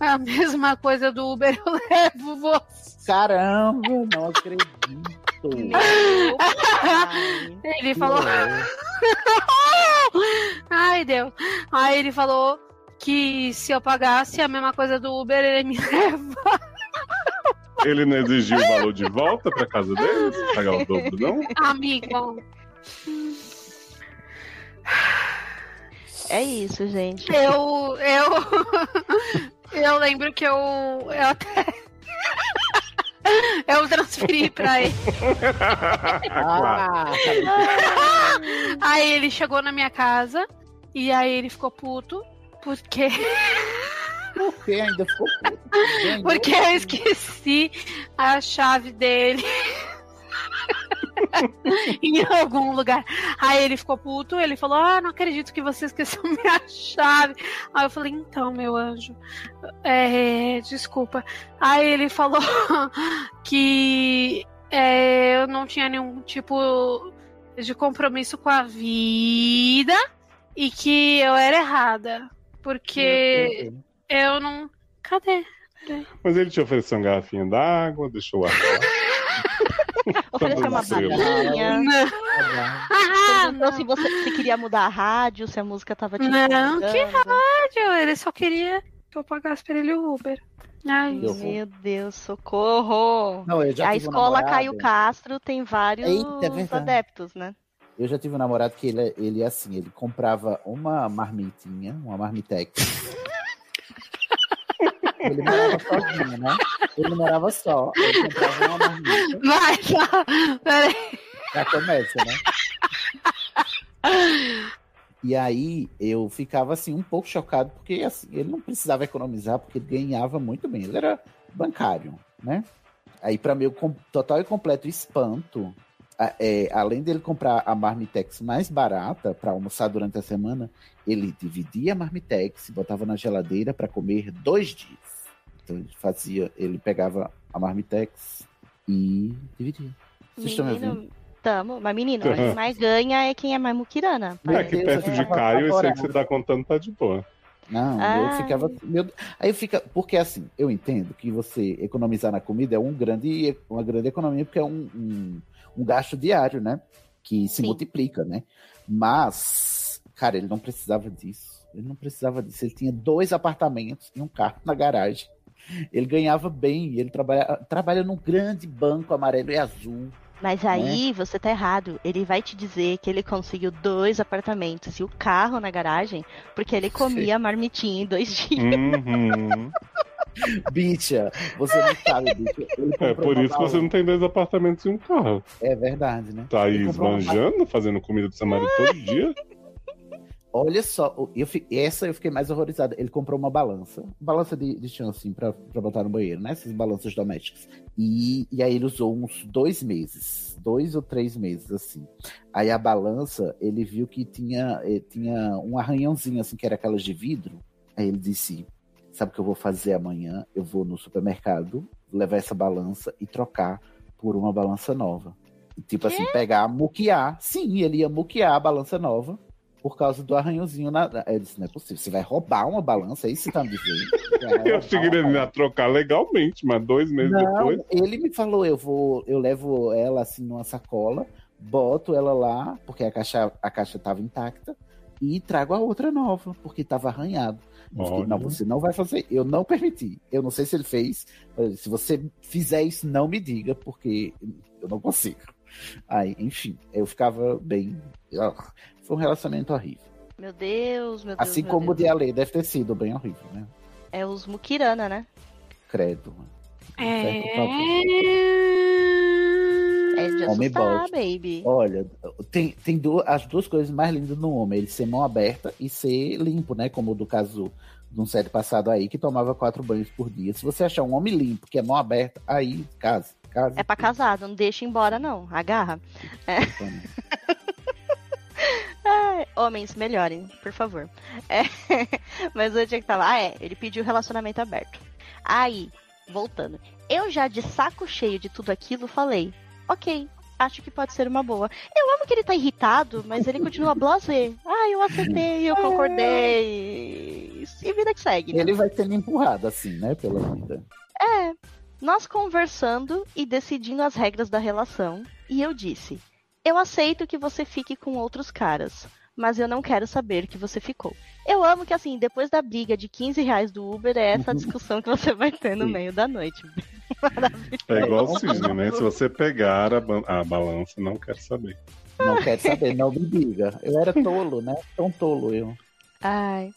S5: a mesma coisa do Uber, eu levo você.
S2: Caramba, não acredito.
S5: Ele falou. Ai, Deus. Aí ele falou que se eu pagasse a mesma coisa do Uber, ele me leva.
S1: Ele não exigiu o valor de volta pra casa dele? Pagar o dobro, não?
S5: Amigo.
S3: É isso, gente.
S5: Eu. Eu. Eu lembro que eu. Eu até. Eu transferi pra ele.
S2: Ah,
S5: Aí ele chegou na minha casa e aí ele ficou puto porque
S2: por que ainda ficou puto?
S5: Porque eu esqueci a chave dele. em algum lugar. Aí ele ficou puto, ele falou: Ah, não acredito que você esqueceu minha chave. Aí eu falei: Então, meu anjo, é, desculpa. Aí ele falou que é, eu não tinha nenhum tipo de compromisso com a vida e que eu era errada. Porque eu não. Cadê?
S1: Mas ele te ofereceu uma garrafinha d'água, deixou o ar.
S3: Ofereceu uma
S1: Tranquilo.
S3: balinha.
S5: Ah,
S3: Perguntou se você se queria mudar a rádio, se a música tava te
S5: Não, que rádio? Ele só queria que eu pagasse pra ele o Uber. Ai.
S3: Meu Deus, socorro!
S2: Não, eu já
S3: a
S2: um
S3: escola Caio Castro tem vários
S2: Eita, é
S3: adeptos, né?
S2: Eu já tive um namorado que ele, ele assim, ele comprava uma marmitinha, uma marmitex. ele morava sozinho, né? Ele morava só. Ele comprava uma marmita.
S5: Vai, já. Peraí.
S2: Já começa, né? E aí eu ficava assim um pouco chocado, porque assim, ele não precisava economizar, porque ele ganhava muito bem. Ele era bancário, né? Aí, para meu total e completo espanto, é, além dele comprar a Marmitex mais barata para almoçar durante a semana, ele dividia a Marmitex e botava na geladeira para comer dois dias. Então ele fazia, ele pegava a Marmitex e dividia. Vocês estão me ouvindo?
S3: Menino, tamo. Mas, menino, quem mais ganha é quem é mais muquirana.
S1: É que perto de Caio, esse aí que você tá contando tá de boa.
S2: Não,
S3: Ai.
S2: eu ficava. Meu, aí fica. Porque assim, eu entendo que você economizar na comida é um grande, uma grande economia, porque é um, um, um gasto diário, né? Que se
S3: Sim.
S2: multiplica, né? Mas, cara, ele não precisava disso. Ele não precisava disso. Ele tinha dois apartamentos e um carro na garagem. Ele ganhava bem, ele trabalha, trabalha num grande banco amarelo e azul.
S3: Mas aí você tá errado. Ele vai te dizer que ele conseguiu dois apartamentos e o carro na garagem porque ele comia marmitinha em dois dias.
S1: Uhum.
S2: Bicha, você não sabe, bicha.
S1: É por isso que você não tem dois apartamentos e um carro.
S2: É verdade, né?
S1: Tá aí
S2: comprou uma
S1: esbanjando, fazendo comida do seu marido todo dia.
S2: Olha só, eu, essa eu fiquei mais horrorizada. Ele comprou uma balança, balança de, de chão, assim, pra, pra botar no banheiro, né? Essas balanças domésticas. E, e aí ele usou uns dois meses, dois ou três meses, assim. Aí a balança, ele viu que tinha, eh, tinha um arranhãozinho, assim, que era aquelas de vidro. Aí ele disse: Sabe o que eu vou fazer amanhã? Eu vou no supermercado, levar essa balança e trocar por uma balança nova. Tipo assim, pegar, muquear. Sim, ele ia muquear a balança nova por causa do arranhãozinho na. Eu disse, não é possível. Você vai roubar uma balança, é isso que tá me dizendo?
S1: Eu
S2: uma
S1: ele ia trocar legalmente, mas dois meses
S2: não,
S1: depois.
S2: ele me falou, eu vou, eu levo ela assim numa sacola, boto ela lá, porque a caixa, a caixa tava intacta, e trago a outra nova, porque tava arranhado. Fiquei, não, você não vai fazer. Eu não permiti. Eu não sei se ele fez. Se você fizer isso, não me diga, porque eu não consigo. Aí, enfim, eu ficava bem. Foi um relacionamento horrível.
S3: Meu Deus, meu Deus.
S2: Assim
S3: meu
S2: como o
S3: Deus.
S2: de Ale deve ter sido bem horrível, né?
S3: É os muquirana, né?
S2: Credo.
S5: É.
S3: É de assustar, baby.
S2: Olha, tem, tem du- as duas coisas mais lindas no homem, ele ser mão aberta e ser limpo, né? Como do caso de um série passado aí, que tomava quatro banhos por dia. Se você achar um homem limpo, que é mão aberta, aí casa. casa
S3: É pra casado, não deixa embora, não. Agarra. É. Homens, melhorem, por favor. É, Mas onde é que tava? Ah, é. Ele pediu relacionamento aberto. Aí, Voltando. Eu já de saco cheio de tudo aquilo, falei: ok, acho que pode ser uma boa. Eu amo que ele tá irritado, mas ele continua blasé. Ah, eu aceitei, eu concordei. E vida que segue. né?
S2: Ele vai sendo empurrado assim, né, pela vida.
S3: É. Nós conversando e decidindo as regras da relação, e eu disse: Eu aceito que você fique com outros caras, mas eu não quero saber que você ficou. Eu amo que, assim, depois da briga de 15 reais do Uber, é essa discussão que você vai ter no
S1: Sim.
S3: meio da noite.
S1: É igual o né? Se você pegar a, ba- a balança, não quero saber.
S2: Não quer saber, não me diga. Eu era tolo, né? Tão tolo eu.
S3: Ai.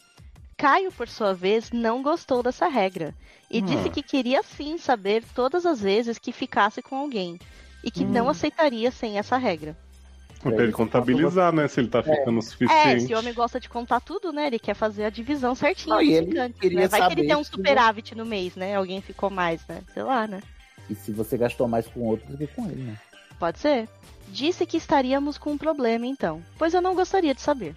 S3: Caio, por sua vez, não gostou dessa regra e
S2: Hum.
S3: disse que queria sim saber todas as vezes que ficasse com alguém e que não aceitaria sem essa regra.
S1: Pra ele contabilizar, né? Se ele tá ficando o
S3: É,
S1: suficiente.
S3: se o homem gosta de contar tudo, né? Ele quer fazer a divisão certinha.
S2: E
S3: dos
S2: ele
S3: ficantes,
S2: queria
S3: né? Vai que ele
S2: saber
S3: tem um superávit no mês, né? Alguém ficou mais, né? Sei lá, né?
S2: E se você gastou mais com outro do que com ele, né?
S3: Pode ser. Disse que estaríamos com um problema, então, pois eu não gostaria de saber.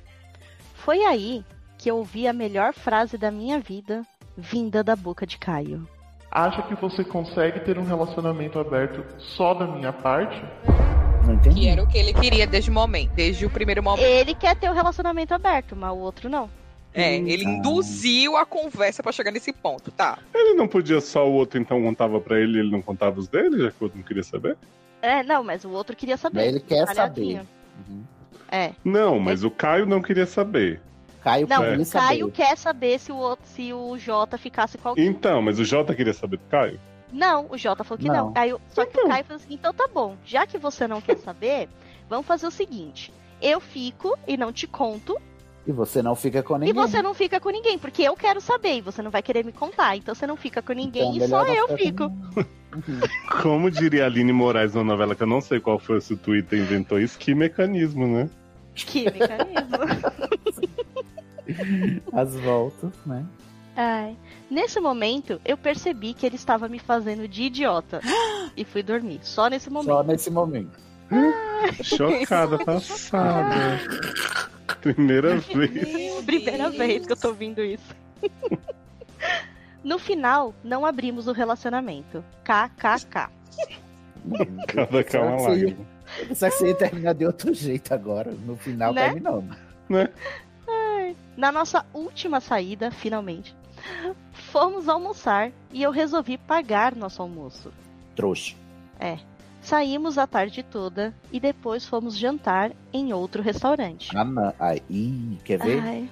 S3: Foi aí que eu ouvi a melhor frase da minha vida, vinda da boca de Caio.
S11: Acha que você consegue ter um relacionamento aberto só da minha parte?
S2: Não entendi.
S4: Que era o que ele queria desde o momento, desde o primeiro momento.
S3: Ele quer ter o relacionamento aberto, mas o outro não.
S4: É, ele induziu a conversa pra chegar nesse ponto, tá?
S1: Ele não podia só o outro então contava pra ele e ele não contava os dele, já que o outro não queria saber?
S3: É, não, mas o outro queria saber.
S2: Mas ele quer saber. Uhum.
S3: É.
S1: Não, mas o Caio não queria saber.
S2: Caio
S3: Não,
S2: queria
S3: o
S2: saber.
S3: Caio quer saber se o outro, se o Jota ficasse com alguém.
S1: Então, mas o Jota queria saber do Caio?
S3: Não, o Jota falou que não.
S2: Não.
S3: Aí, só que o Caio falou assim: então tá bom, já que você não quer saber, vamos fazer o seguinte: eu fico e não te conto,
S2: E você não fica com ninguém.
S3: e você não fica com ninguém, porque eu quero saber e você não vai querer me contar. Então você não fica com ninguém
S2: Então,
S3: e só eu fico.
S1: Como diria a Aline Moraes na novela, que eu não sei qual foi se o Twitter inventou isso, que mecanismo, né?
S3: Que mecanismo.
S2: As voltas, né?
S3: Ai. Nesse momento, eu percebi que ele estava me fazendo de idiota. e fui dormir. Só nesse momento.
S2: Só nesse momento.
S1: Chocada, passada. Primeira vez.
S3: Primeira vez que eu tô ouvindo isso. no final, não abrimos o relacionamento. KKK.
S1: Cada calma
S2: Será que você ia-
S1: lágrima.
S2: Só que você ia terminar de outro jeito agora. No final,
S3: Né?
S2: terminando.
S1: Né?
S3: Na nossa última saída, finalmente, fomos almoçar e eu resolvi pagar nosso almoço.
S2: Trouxa.
S3: É. Saímos a tarde toda e depois fomos jantar em outro restaurante.
S2: Ah, não. Ai, ih, quer ver?
S3: Ai.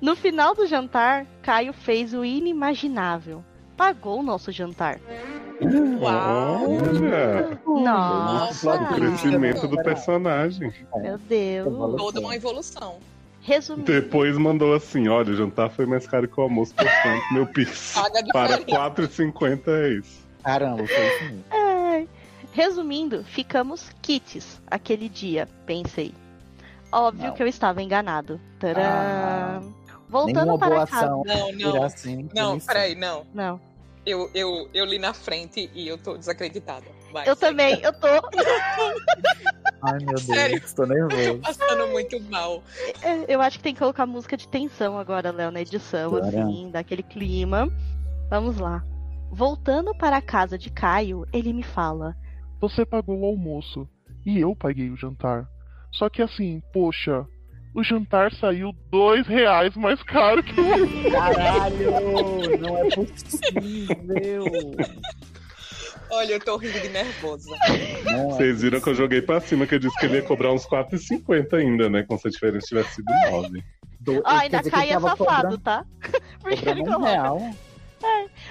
S3: No final do jantar, Caio fez o inimaginável. Pagou o nosso jantar.
S1: Olha,
S3: Nossa!
S1: o crescimento do personagem.
S3: Meu Deus.
S4: Toda uma evolução.
S3: Resumindo,
S1: Depois mandou assim: olha, o jantar foi mais caro que o almoço, portanto, meu pix
S4: a
S1: para
S4: diferença.
S1: 4,50 é isso.
S2: Caramba, foi isso mesmo.
S3: Ai. Resumindo, ficamos kits aquele dia, pensei. Óbvio
S2: Não.
S3: que eu estava enganado. Tcharam.
S2: Ah.
S3: Voltando
S2: Nenhuma
S3: para
S2: boa
S3: casa.
S2: ação.
S4: Não, não.
S2: assim,
S4: Não, peraí, não.
S3: Não.
S4: Eu, eu, eu li na frente e eu tô desacreditada. Vai,
S3: Eu
S4: segue.
S3: também, eu tô.
S2: Ai, meu Deus,
S4: Sério?
S2: tô nervoso.
S4: Passando muito mal.
S3: É, Eu acho que tem que colocar música de tensão agora, Léo, na edição,
S2: Caramba.
S3: assim, daquele clima. Vamos lá. Voltando para a casa de Caio, ele me fala:
S11: Você pagou o almoço e eu paguei o jantar. Só que assim, poxa, o jantar saiu dois reais mais caro que o almoço.
S2: Caralho, não é possível.
S4: Olha, eu tô rindo de nervosa.
S2: Não é.
S1: Vocês viram que eu joguei pra cima, que eu disse que ele ia cobrar uns 4,50 ainda, né? Como se a diferença tivesse sido 9.
S2: Do- quer
S3: ainda
S2: ele
S3: é
S2: tava
S3: safado, tá? Porque ele coloca.
S2: real.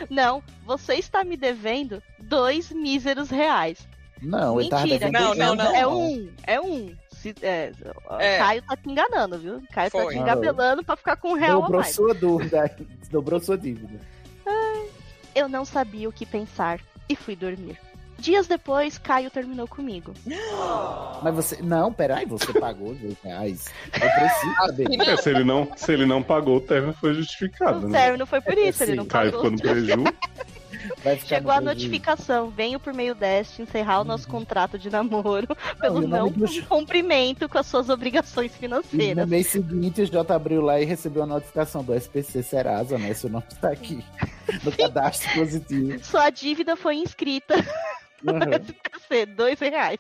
S3: Não, você está me devendo dois míseros reais.
S2: Não, ele
S3: Mentira.
S2: devendo
S4: Não, não,
S2: um
S4: não.
S3: É um, é um. Se, é,
S4: É.
S3: Caio tá te enganando, viu? Caio tá
S4: Foi.
S3: te engabelando pra ficar com um real a
S2: Dobrou
S3: mais.
S2: sua dúvida. Dobrou sua dívida.
S3: Eu não sabia o que pensar e fui dormir. Dias depois, Caio terminou comigo.
S2: Mas você. Não, peraí, você pagou dois reais. Eu preciso saber.
S4: Afinal,
S1: É, se, ele não, se ele não pagou, o término foi justificado,
S3: O
S1: né?
S3: término foi por isso, ele
S2: Sim,
S3: não
S1: Caio
S3: pagou.
S1: ficou no preju.
S3: Chegou a notificação, venho por meio deste encerrar o nosso contrato de namoro pelo não
S2: nome do
S3: cumprimento com as suas obrigações
S2: E no
S3: financeiras.
S2: mês seguinte, o J abriu lá e recebeu a notificação do SPC Serasa, né? Seu nome tá aqui. no cadastro positivo.
S3: Sua dívida foi inscrita no
S2: Uhum.
S3: SPC, dois reais.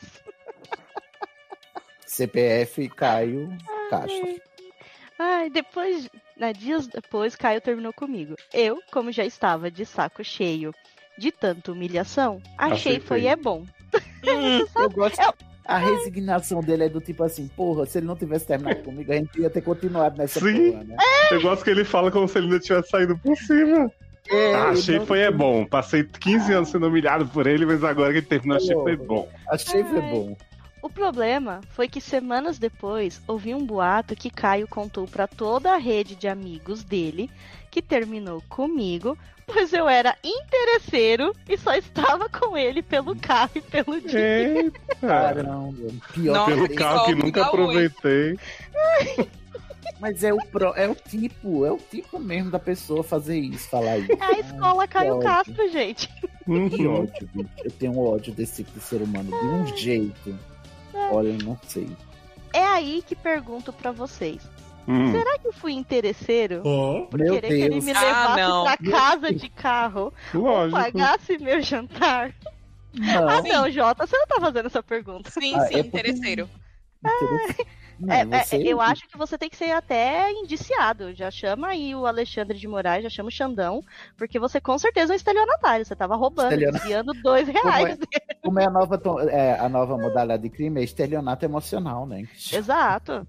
S2: CPF Caio Castro.
S3: Ai, depois, né, dias depois, Caio terminou comigo. Eu, como já estava de saco cheio de tanta humilhação, achei
S2: Aceitei.
S3: foi é bom.
S2: Eu gosto. A resignação dele é do tipo assim, porra, se ele não tivesse terminado comigo, a gente ia ter continuado nessa
S1: Sim.
S2: porra, né?
S1: Eu gosto que ele fala como se ele ainda tivesse saído por cima.
S2: É,
S1: Ah, achei
S2: não-
S1: foi é bom. Passei 15 anos sendo humilhado por ele, mas agora que ele terminou, achei foi bom.
S2: Achei foi
S3: Ai.
S2: bom.
S3: O problema foi que semanas depois ouvi um boato que Caio contou pra toda a rede de amigos dele que terminou comigo, pois eu era interesseiro e só estava com ele pelo carro e pelo dinheiro.
S2: Caramba, pior
S1: Pelo
S2: que
S1: carro que nunca aproveitei.
S2: Mas é o, pro, é o tipo, é o tipo mesmo da pessoa fazer isso, falar isso.
S3: É a escola Caio
S2: ódio.
S3: Castro, gente.
S2: Que ódio, bicho. Eu tenho ódio desse tipo de ser humano de um jeito. Olha, eu não sei.
S3: É aí que pergunto pra vocês.
S2: Hum.
S3: Será que eu fui interesseiro? Por
S2: Meu
S3: querer que ele
S2: Deus.
S3: me
S2: Ah,
S3: levasse
S2: não.
S3: pra casa de carro
S1: Lógico.
S3: ou pagasse meu jantar?
S2: Não.
S3: Ah, não, Jota, você não tá fazendo essa pergunta.
S4: Sim,
S2: Ah,
S4: sim,
S2: é porque-
S4: interesseiro.
S2: Não,
S3: É, é,
S2: você-
S3: eu acho que você tem que ser até indiciado. Já chama aí o Alexandre de Moraes, já chama o Xandão, porque você com certeza é um estelionatário. Você tava roubando,
S2: Estelionatário.
S3: desviando dois
S2: Como
S3: reais.
S2: é, como é a nova, é, a nova modalidade de crime? É estelionato emocional, né?
S3: Exato.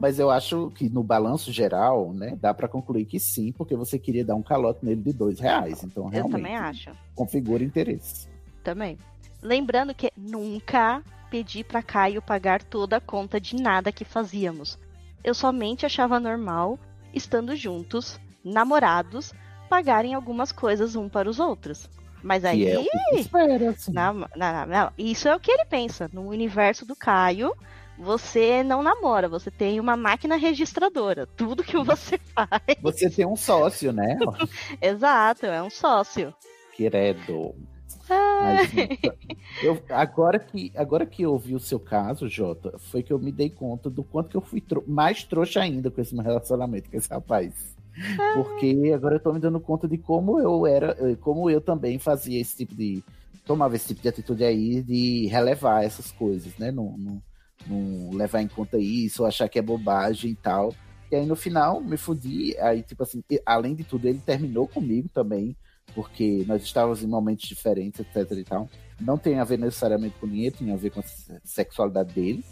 S2: Mas eu acho que no balanço geral, né, dá pra concluir que sim, porque você queria dar um calote nele de dois reais. Então,
S3: Eu
S2: realmente,
S3: também acho.
S2: configura interesse.
S3: Também. Lembrando que nunca pedi pra Caio pagar toda a conta de nada que fazíamos. Eu somente achava normal, estando juntos, namorados, pagarem algumas coisas um para os outros. Mas aí.
S2: É que se espera, assim.
S3: Não, não, não. Isso é o que ele pensa. No universo do Caio, você não namora, você tem uma máquina registradora. Tudo que você faz.
S2: Você tem um sócio, né?
S3: Exato, é um sócio.
S2: Queredo.
S3: Ah.
S2: Mas, eu, agora, que, agora que eu vi o seu caso, Jota, foi que eu me dei conta do quanto que eu fui tro- mais trouxa ainda com esse meu relacionamento com esse rapaz. Porque agora eu tô me dando conta de como eu era, eh, como eu também fazia esse tipo de. tomava esse tipo de atitude aí de relevar essas coisas, né? Não, não, não levar em conta isso, achar que é bobagem e tal. E aí no final me fudi, aí tipo assim, além de tudo, ele terminou comigo também, porque nós estávamos em momentos diferentes, etc e tal. Não tem a ver necessariamente com dinheiro, tem a ver com a se- sexualidade dele,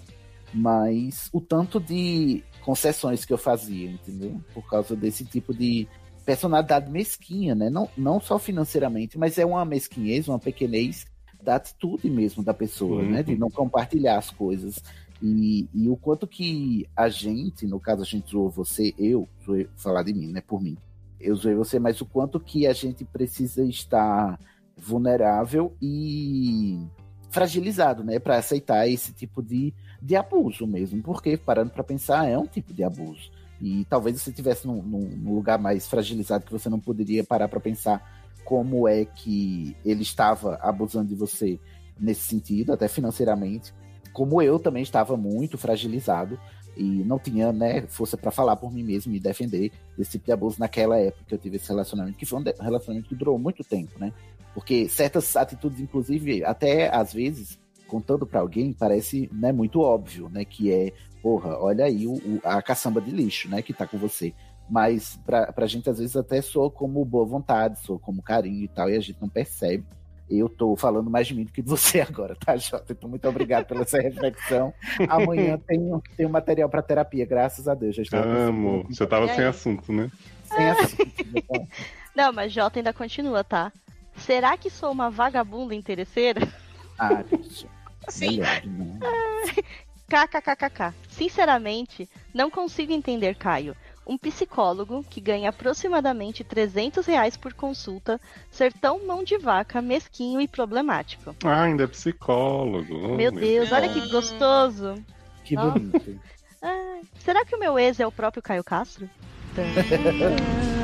S2: mas o tanto de concessões que eu fazia, entendeu? Por causa desse tipo de personalidade mesquinha, né? Não, não só financeiramente, mas é uma mesquinhez, uma pequenez da atitude mesmo da pessoa,
S1: Uhum.
S2: né? De não compartilhar as coisas. E, e o quanto que a gente, no caso a gente zoou você, eu, falar de mim, né? Por mim. Eu zoei você, mas o quanto que a gente precisa estar vulnerável e fragilizado, né? Para aceitar esse tipo de, de abuso mesmo. Porque, parando para pensar, é um tipo de abuso. E talvez você estivesse num, num, num lugar mais fragilizado que você não poderia parar para pensar como é que ele estava abusando de você nesse sentido, até financeiramente. Como eu também estava muito fragilizado e não tinha né, força para falar por mim mesmo e defender desse tipo de abuso naquela época que eu tive esse relacionamento, que foi um relacionamento que durou muito tempo, né? Porque certas atitudes, inclusive, até às vezes, contando para alguém, parece né, muito óbvio, né? Que é, porra, olha aí o, o- a caçamba de lixo, né? Que tá com você. Mas pra, pra gente, às vezes, até soa como boa vontade, soa como carinho e tal, e a gente não percebe. Eu tô falando mais de mim do que de você agora, tá, Jota? Então, muito obrigado pela essa reflexão. Amanhã tem, tem um material para terapia, graças a Deus. Já estou
S1: Amo. Você tava
S3: E
S1: sem assunto, né?
S2: sem assunto.
S3: Não, mas Jota ainda continua, tá? Será que sou uma vagabunda interesseira?
S2: Ah, bicho.
S4: Sim.
S2: Né?
S3: KKKKK. Sinceramente, não consigo entender Caio. Um psicólogo que ganha aproximadamente 300 reais por consulta ser tão mão de vaca, mesquinho e problemático.
S1: Ah, ainda é psicólogo.
S3: Meu Deus, olha que gostoso.
S2: Que bonito.
S3: Ai, será que o meu ex é o próprio Caio Castro?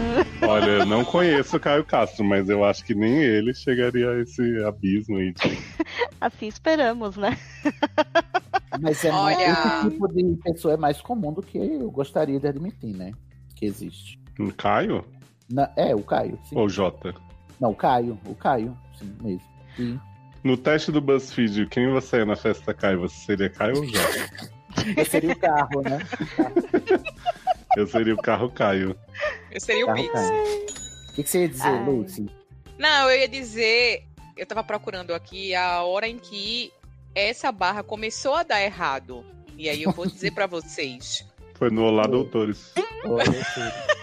S1: Olha, eu não conheço o Caio Castro, mas eu acho que nem ele chegaria a esse abismo aí de
S3: assim esperamos, né?
S2: Mas é mais-
S4: Olha-
S2: esse tipo de pessoa é mais comum do que eu gostaria de admitir, né? Que existe.
S1: Um Caio?
S2: Na- é, o Caio. Sim.
S1: Ou Jota?
S2: Não, o Caio. O Caio, sim, mesmo. Sim.
S1: No teste do BuzzFeed, quem você é na festa Caio? Você seria Caio ou Jota?
S2: Eu seria o carro, né?
S1: Eu seria o carro Caio.
S4: Eu seria o
S2: Carro
S4: Pix.
S2: O que, que você ia dizer,
S3: Ai.
S2: Lucy?
S4: Não, eu ia dizer. Eu tava procurando aqui a hora em que essa barra começou a dar errado. E aí eu vou dizer pra vocês.
S1: Foi no Olá Doutores.
S2: Olha, tudo.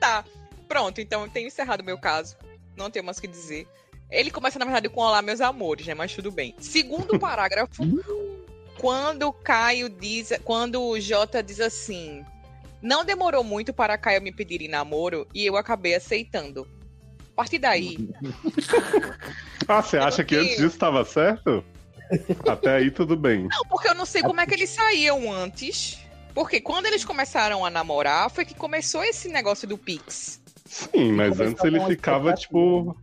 S4: Tá, pronto, então eu tenho encerrado o meu caso. Não tenho mais o que dizer. Ele começa, na verdade, com Olá, meus amores, né? Mas tudo bem. Segundo parágrafo, quando o Caio diz. Quando o Jota diz assim. Não demorou muito para Caio me pedir em namoro e eu acabei aceitando. A partir daí,
S1: Ah, você acha que antes disso estava certo? Até aí tudo bem.
S4: Não, porque eu não sei como é que eles saíam antes. Porque quando eles começaram a namorar, foi que começou esse negócio do Pix.
S1: Sim, mas antes ele ficava, tipo,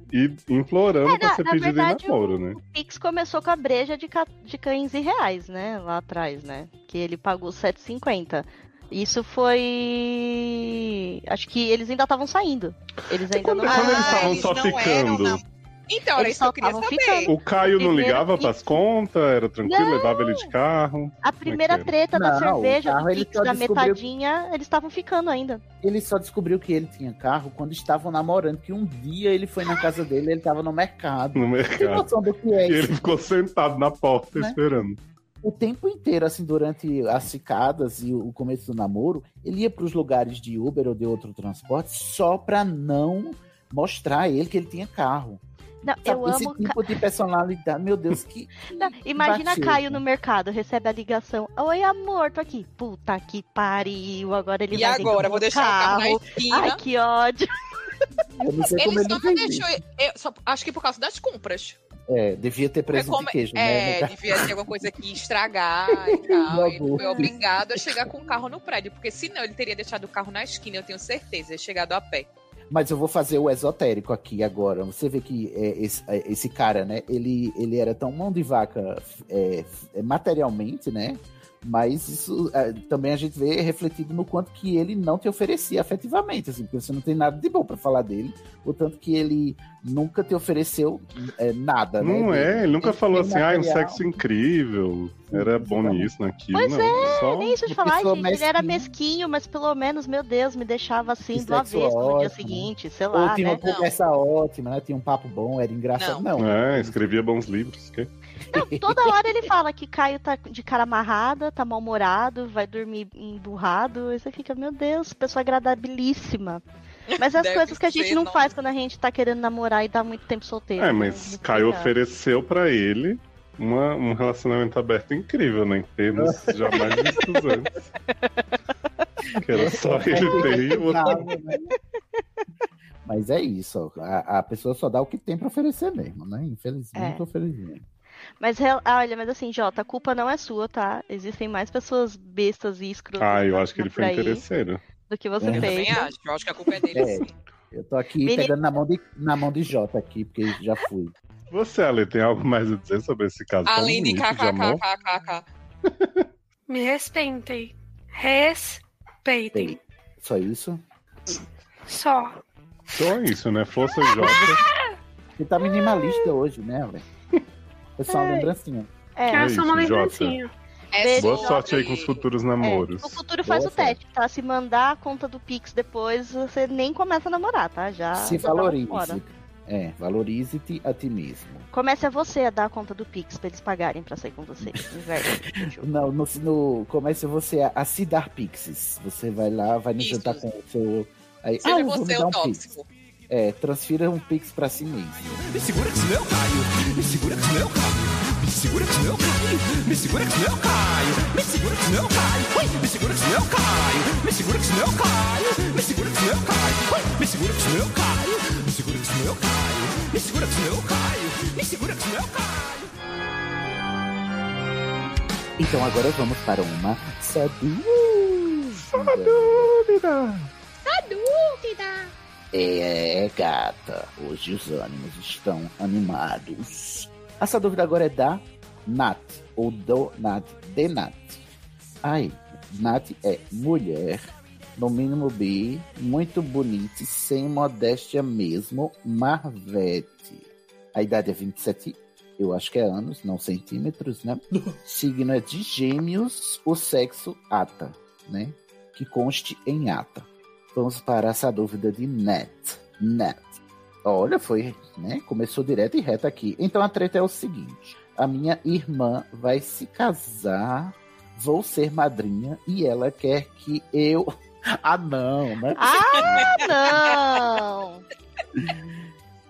S1: implorando
S3: É,
S1: pra
S3: na-
S1: ser
S3: na
S1: pedido
S3: verdade,
S1: em namoro, né?
S3: O Pix começou com a breja de, de 15 reais, né? Lá atrás, né? Que ele pagou 7,50. Isso foi. Acho que eles ainda estavam saindo. Eles ainda
S1: Quando,
S3: não.
S1: quando eles
S4: Ah,
S1: estavam
S4: eles
S1: só
S4: eram
S1: ficando,
S4: nam- Então, era
S3: Eles
S4: isso que
S3: só
S4: eu queria
S3: estavam
S4: saber.
S3: ficando.
S1: o Caio não ligava
S3: que-
S1: pras contas, era tranquilo,
S3: Não.
S1: levava ele de carro.
S3: A primeira
S1: é
S3: treta da
S2: Não,
S3: cerveja,
S2: carro
S3: do Pix da
S2: descobriu-
S3: metadinha, eles estavam ficando ainda.
S2: Ele só descobriu que ele tinha carro quando estavam namorando, que um dia ele foi na casa dele ele tava no mercado.
S1: no mercado.
S2: noção do que é
S1: E ele ficou sentado na porta
S2: Né?
S1: esperando.
S2: o tempo inteiro, assim, durante as ficadas e o começo do namoro, ele ia para os lugares de Uber ou de outro transporte só pra não mostrar a ele que ele tinha carro.
S3: Não,
S2: Sabe,
S3: eu
S2: Esse
S3: amo.
S2: tipo de personalidade, meu Deus, que.
S3: Não, imagina
S2: baixeza.
S3: Caio no mercado, recebe a ligação. Oi, amor, tô aqui. Puta que pariu. Agora ele
S4: E
S3: vai dentro
S4: agora? Vou deixar o carro na esquina.
S3: Ai, que ódio.
S2: Eu não sei
S4: Ele
S2: como ele
S4: só não deixou. eu só- acho que por causa das compras.
S2: É, devia ter preso
S4: como-
S2: de queijo, né?
S4: é, devia ter alguma coisa que estragar e tal. e ele foi obrigado a chegar com o carro no prédio. Porque senão ele teria deixado o carro na esquina, eu tenho certeza, e chegado a pé.
S2: Mas eu vou fazer o esotérico aqui agora. Você vê que é, esse, é, esse cara, né? Ele, ele era tão mão de vaca é, é, materialmente, né? Mas isso é, também a gente vê refletido no quanto que ele não te oferecia afetivamente, assim, porque você não tem nada de bom pra falar dele, o tanto que ele nunca te ofereceu é, nada, né?
S1: Não
S2: dele.
S1: é, ele nunca
S2: Ele
S1: falou assim, ah, um sexo incrível, era bom
S2: exatamente.
S1: nisso, naquilo.
S3: Pois
S1: não,
S3: é,
S1: só...
S3: nem isso de falar, gente. Ele era mesquinho, mas pelo menos, meu Deus, me deixava assim do avesso no dia seguinte, sei
S2: Ou
S3: lá,
S2: tinha
S3: né?
S2: uma conversa ótima, né? Tinha um papo bom, era engraçado. Não,
S1: É, escrevia bons livros. Que...
S3: Não, toda hora ele fala que Caio tá de cara amarrada, tá mal-humorado, vai dormir emburrado. Aí você fica, meu Deus, pessoa agradabilíssima. Mas as
S4: Deve
S3: coisas que a gente não
S4: não.
S3: faz quando a gente tá querendo namorar e dá muito tempo solteiro.
S1: É,
S3: né?
S1: mas
S3: Muito
S1: Caio ofereceu pra ele uma, um relacionamento aberto incrível, né? Em termos jamais vistos antes. Que era só ele ter e o outro.
S2: Nada, né? Mas é isso, a, a pessoa só dá o que tem pra oferecer mesmo, né? Infelizmente
S3: É.
S2: ou felizmente.
S3: Mas ah, olha, mas assim, Jota, a culpa não é sua, tá? Existem mais pessoas bestas e escrotas
S1: Ah, eu acho que ele foi interesseiro.
S3: do que você
S2: É.
S4: Eu
S3: fez.
S4: também acho. Eu acho que a culpa é dele,
S2: É.
S4: sim.
S2: Eu tô aqui
S3: Menino-
S2: pegando na mão, de, na mão de Jota aqui, porque já fui.
S1: Você, Ale, tem algo mais a dizer sobre esse caso
S4: Além de kkkkkk.
S5: Me respeitem. Respeitem.
S2: Só isso?
S5: Só.
S1: Só isso, né? Força Jota.
S2: Você tá minimalista hoje, né, Ale? É só uma lembrancinha.
S3: É,
S5: Quero só uma lembrancinha.
S4: É
S3: Beijo,
S1: Boa sorte aí com os futuros
S3: é,
S1: namoros.
S3: no futuro faz
S2: Boa
S3: o teste, tá? Se mandar a conta do Pix depois, você nem começa a namorar, tá? Já.
S2: Se
S3: já uma
S2: valorize.
S3: fora.
S2: É, valorize-te a ti mesmo.
S3: Comece a você a dar a conta do Pix pra eles pagarem pra sair com você. Inverno.
S2: Não, no, no, comece você a, a se dar pixies. Você vai lá, vai no jantar com o seu. Aí,
S4: Seja
S2: eu vou me
S4: você
S2: dar
S4: o
S2: um pix. É, transfira um pix pra si mesmo.
S12: Me segura que senão eu caio. Me segura que senão eu caio. Me segura que senão eu caio. Me segura que senão eu caio. Me segura que senão eu caio. Me segura que senão eu caio. Me segura que senão eu caio. Me segura que senão eu caio. Me segura que senão eu caio. Me segura que senão eu caio. Me segura que senão eu caio. Me segura que senão eu caio.
S2: Então agora vamos para uma só
S1: Dúvida!
S2: É, gata. Hoje os ânimos estão animados. Essa dúvida agora é da Nat, ou do Nat, de Nat. Ai, Nat é mulher, no mínimo bi, muito bonito, e sem modéstia mesmo, Marvete. A idade é 27, eu acho que é anos, não centímetros, né? Signo é de gêmeos, o sexo ata, né? Que conste em ata. Vamos para essa dúvida de Net. Net. Olha, foi, né? Começou direto e reto aqui. Então a treta é o seguinte: a minha irmã vai se casar, vou ser madrinha e ela quer que eu. Ah, não, né?
S3: Ah, não!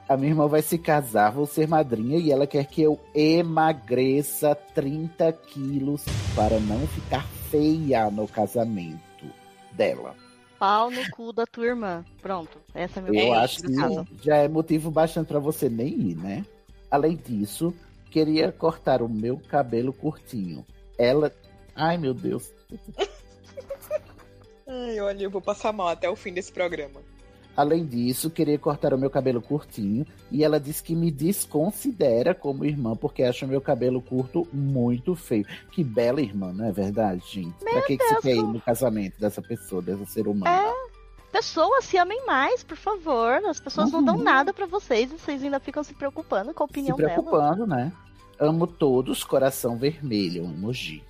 S2: A minha irmã vai se casar, vou ser madrinha e ela quer que eu emagreça 30 quilos para não ficar feia no casamento dela.
S3: Pau no cu da tua irmã. Pronto. Essa é a minha
S2: Eu acho que
S3: caso.
S2: já é motivo bastante para você nem ir, né? Além disso, queria cortar o meu cabelo curtinho. Ela. Ai, meu Deus.
S4: Ai, olha, eu vou passar mal até o fim desse programa.
S2: Além disso, queria cortar o meu cabelo curtinho. E ela disse que me desconsidera como irmã porque acha o meu cabelo curto muito feio. Que bela irmã, não é verdade, gente? pra que, que você quer ir no casamento dessa pessoa, dessa ser humana?
S3: É. Pessoas se amem mais, por favor. As pessoas não dão
S2: Uhum.
S3: nada pra vocês e vocês ainda ficam se preocupando com a
S2: Se
S3: opinião dela.
S2: preocupando, né? Amo todos, coração vermelho, um emoji.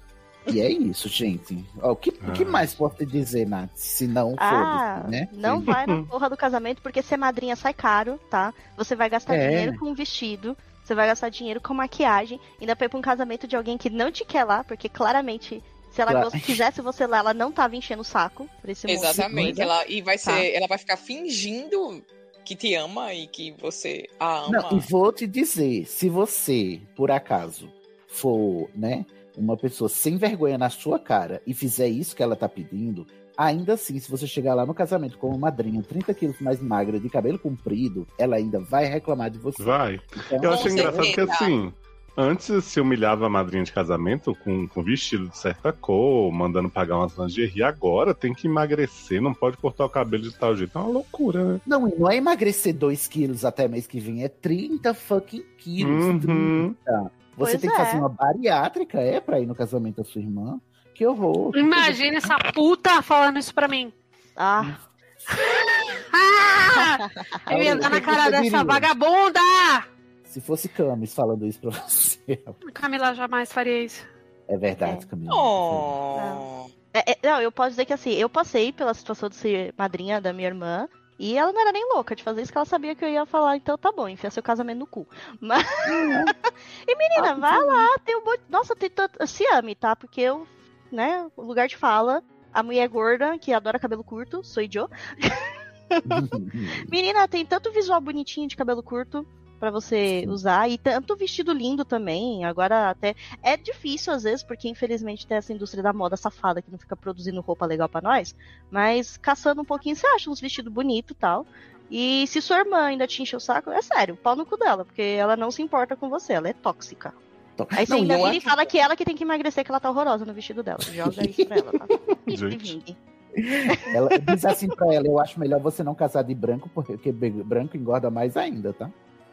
S2: E é isso, gente. Ó, o que, o que
S1: Ah.
S2: mais posso te dizer, Nath? Se não,
S3: Ah,
S2: né?
S3: não
S2: Sim.
S3: vai na porra do casamento porque ser madrinha sai caro, tá? Você vai gastar
S2: É.
S3: dinheiro com um vestido, você vai gastar dinheiro com maquiagem, ainda pra ir pra um casamento de alguém que não te quer lá, porque claramente, se ela
S4: Claro.
S3: quisesse você lá, ela não tava enchendo o saco por esse
S4: Exatamente. Ela, e vai ser,
S3: Tá.
S4: ela vai ficar fingindo que te ama e que você a ama.
S2: Não, e vou te dizer, se você, por acaso, for, né, uma pessoa sem vergonha na sua cara e fizer isso que ela tá pedindo, ainda assim, se você chegar lá no casamento com uma madrinha 30 quilos mais magra, de cabelo comprido, ela ainda vai reclamar de você.
S1: Vai.
S2: Então,
S1: Eu acho engraçado que assim, antes se humilhava a madrinha de casamento com, com vestido de certa cor, mandando pagar umas lingerie, agora tem que emagrecer, não pode cortar o cabelo de tal jeito. É uma loucura, né?
S2: Não, e não é emagrecer 2 quilos até mês que vem, é 30 fucking quilos.
S1: Uhum.
S2: 30. Você
S3: Pois
S2: tem que
S3: é.
S2: fazer uma bariátrica, é, pra ir no casamento da sua irmã. Que horror. que
S5: Imagina essa puta falando isso pra mim.
S3: Ah.
S5: Ah! Eu ia
S2: Olha,
S5: dar
S2: o
S5: na cara dessa vagabunda!
S2: Se fosse Camis falando isso pra você.
S5: Camila jamais faria isso.
S2: É verdade, Camila.
S4: Oh.
S3: É, é, não, eu posso dizer que assim, eu passei pela situação de ser madrinha da minha irmã. E ela não era nem louca de fazer isso, que ela sabia que eu ia falar, então tá bom, enfia seu casamento no cu. Mas... e menina,
S2: Ah,
S3: vai lá, tem um monte. Nossa, tem tanto. Se ame, tá? Porque eu, né, o lugar de fala, a mulher gorda que adora cabelo curto, sou idiota. Menina, tem tanto visual bonitinho de cabelo curto pra você usar e tanto vestido lindo também. Agora até é difícil às vezes, porque infelizmente tem essa indústria da moda safada que não fica produzindo roupa legal pra nós, mas caçando um pouquinho você acha uns vestidos bonitos e tal. E se sua irmã ainda te enche o saco, é sério, pau no cu dela, porque ela não se importa com você, ela é tóxica. Aí você
S2: Não,
S3: ainda vira e
S2: acho-
S3: fala que ela que tem que emagrecer, que ela tá horrorosa no vestido dela. Joga isso pra ela, tá? E
S1: Gente.
S2: Ela diz assim pra ela: eu acho melhor você não casar de branco, porque branco engorda mais ainda, tá?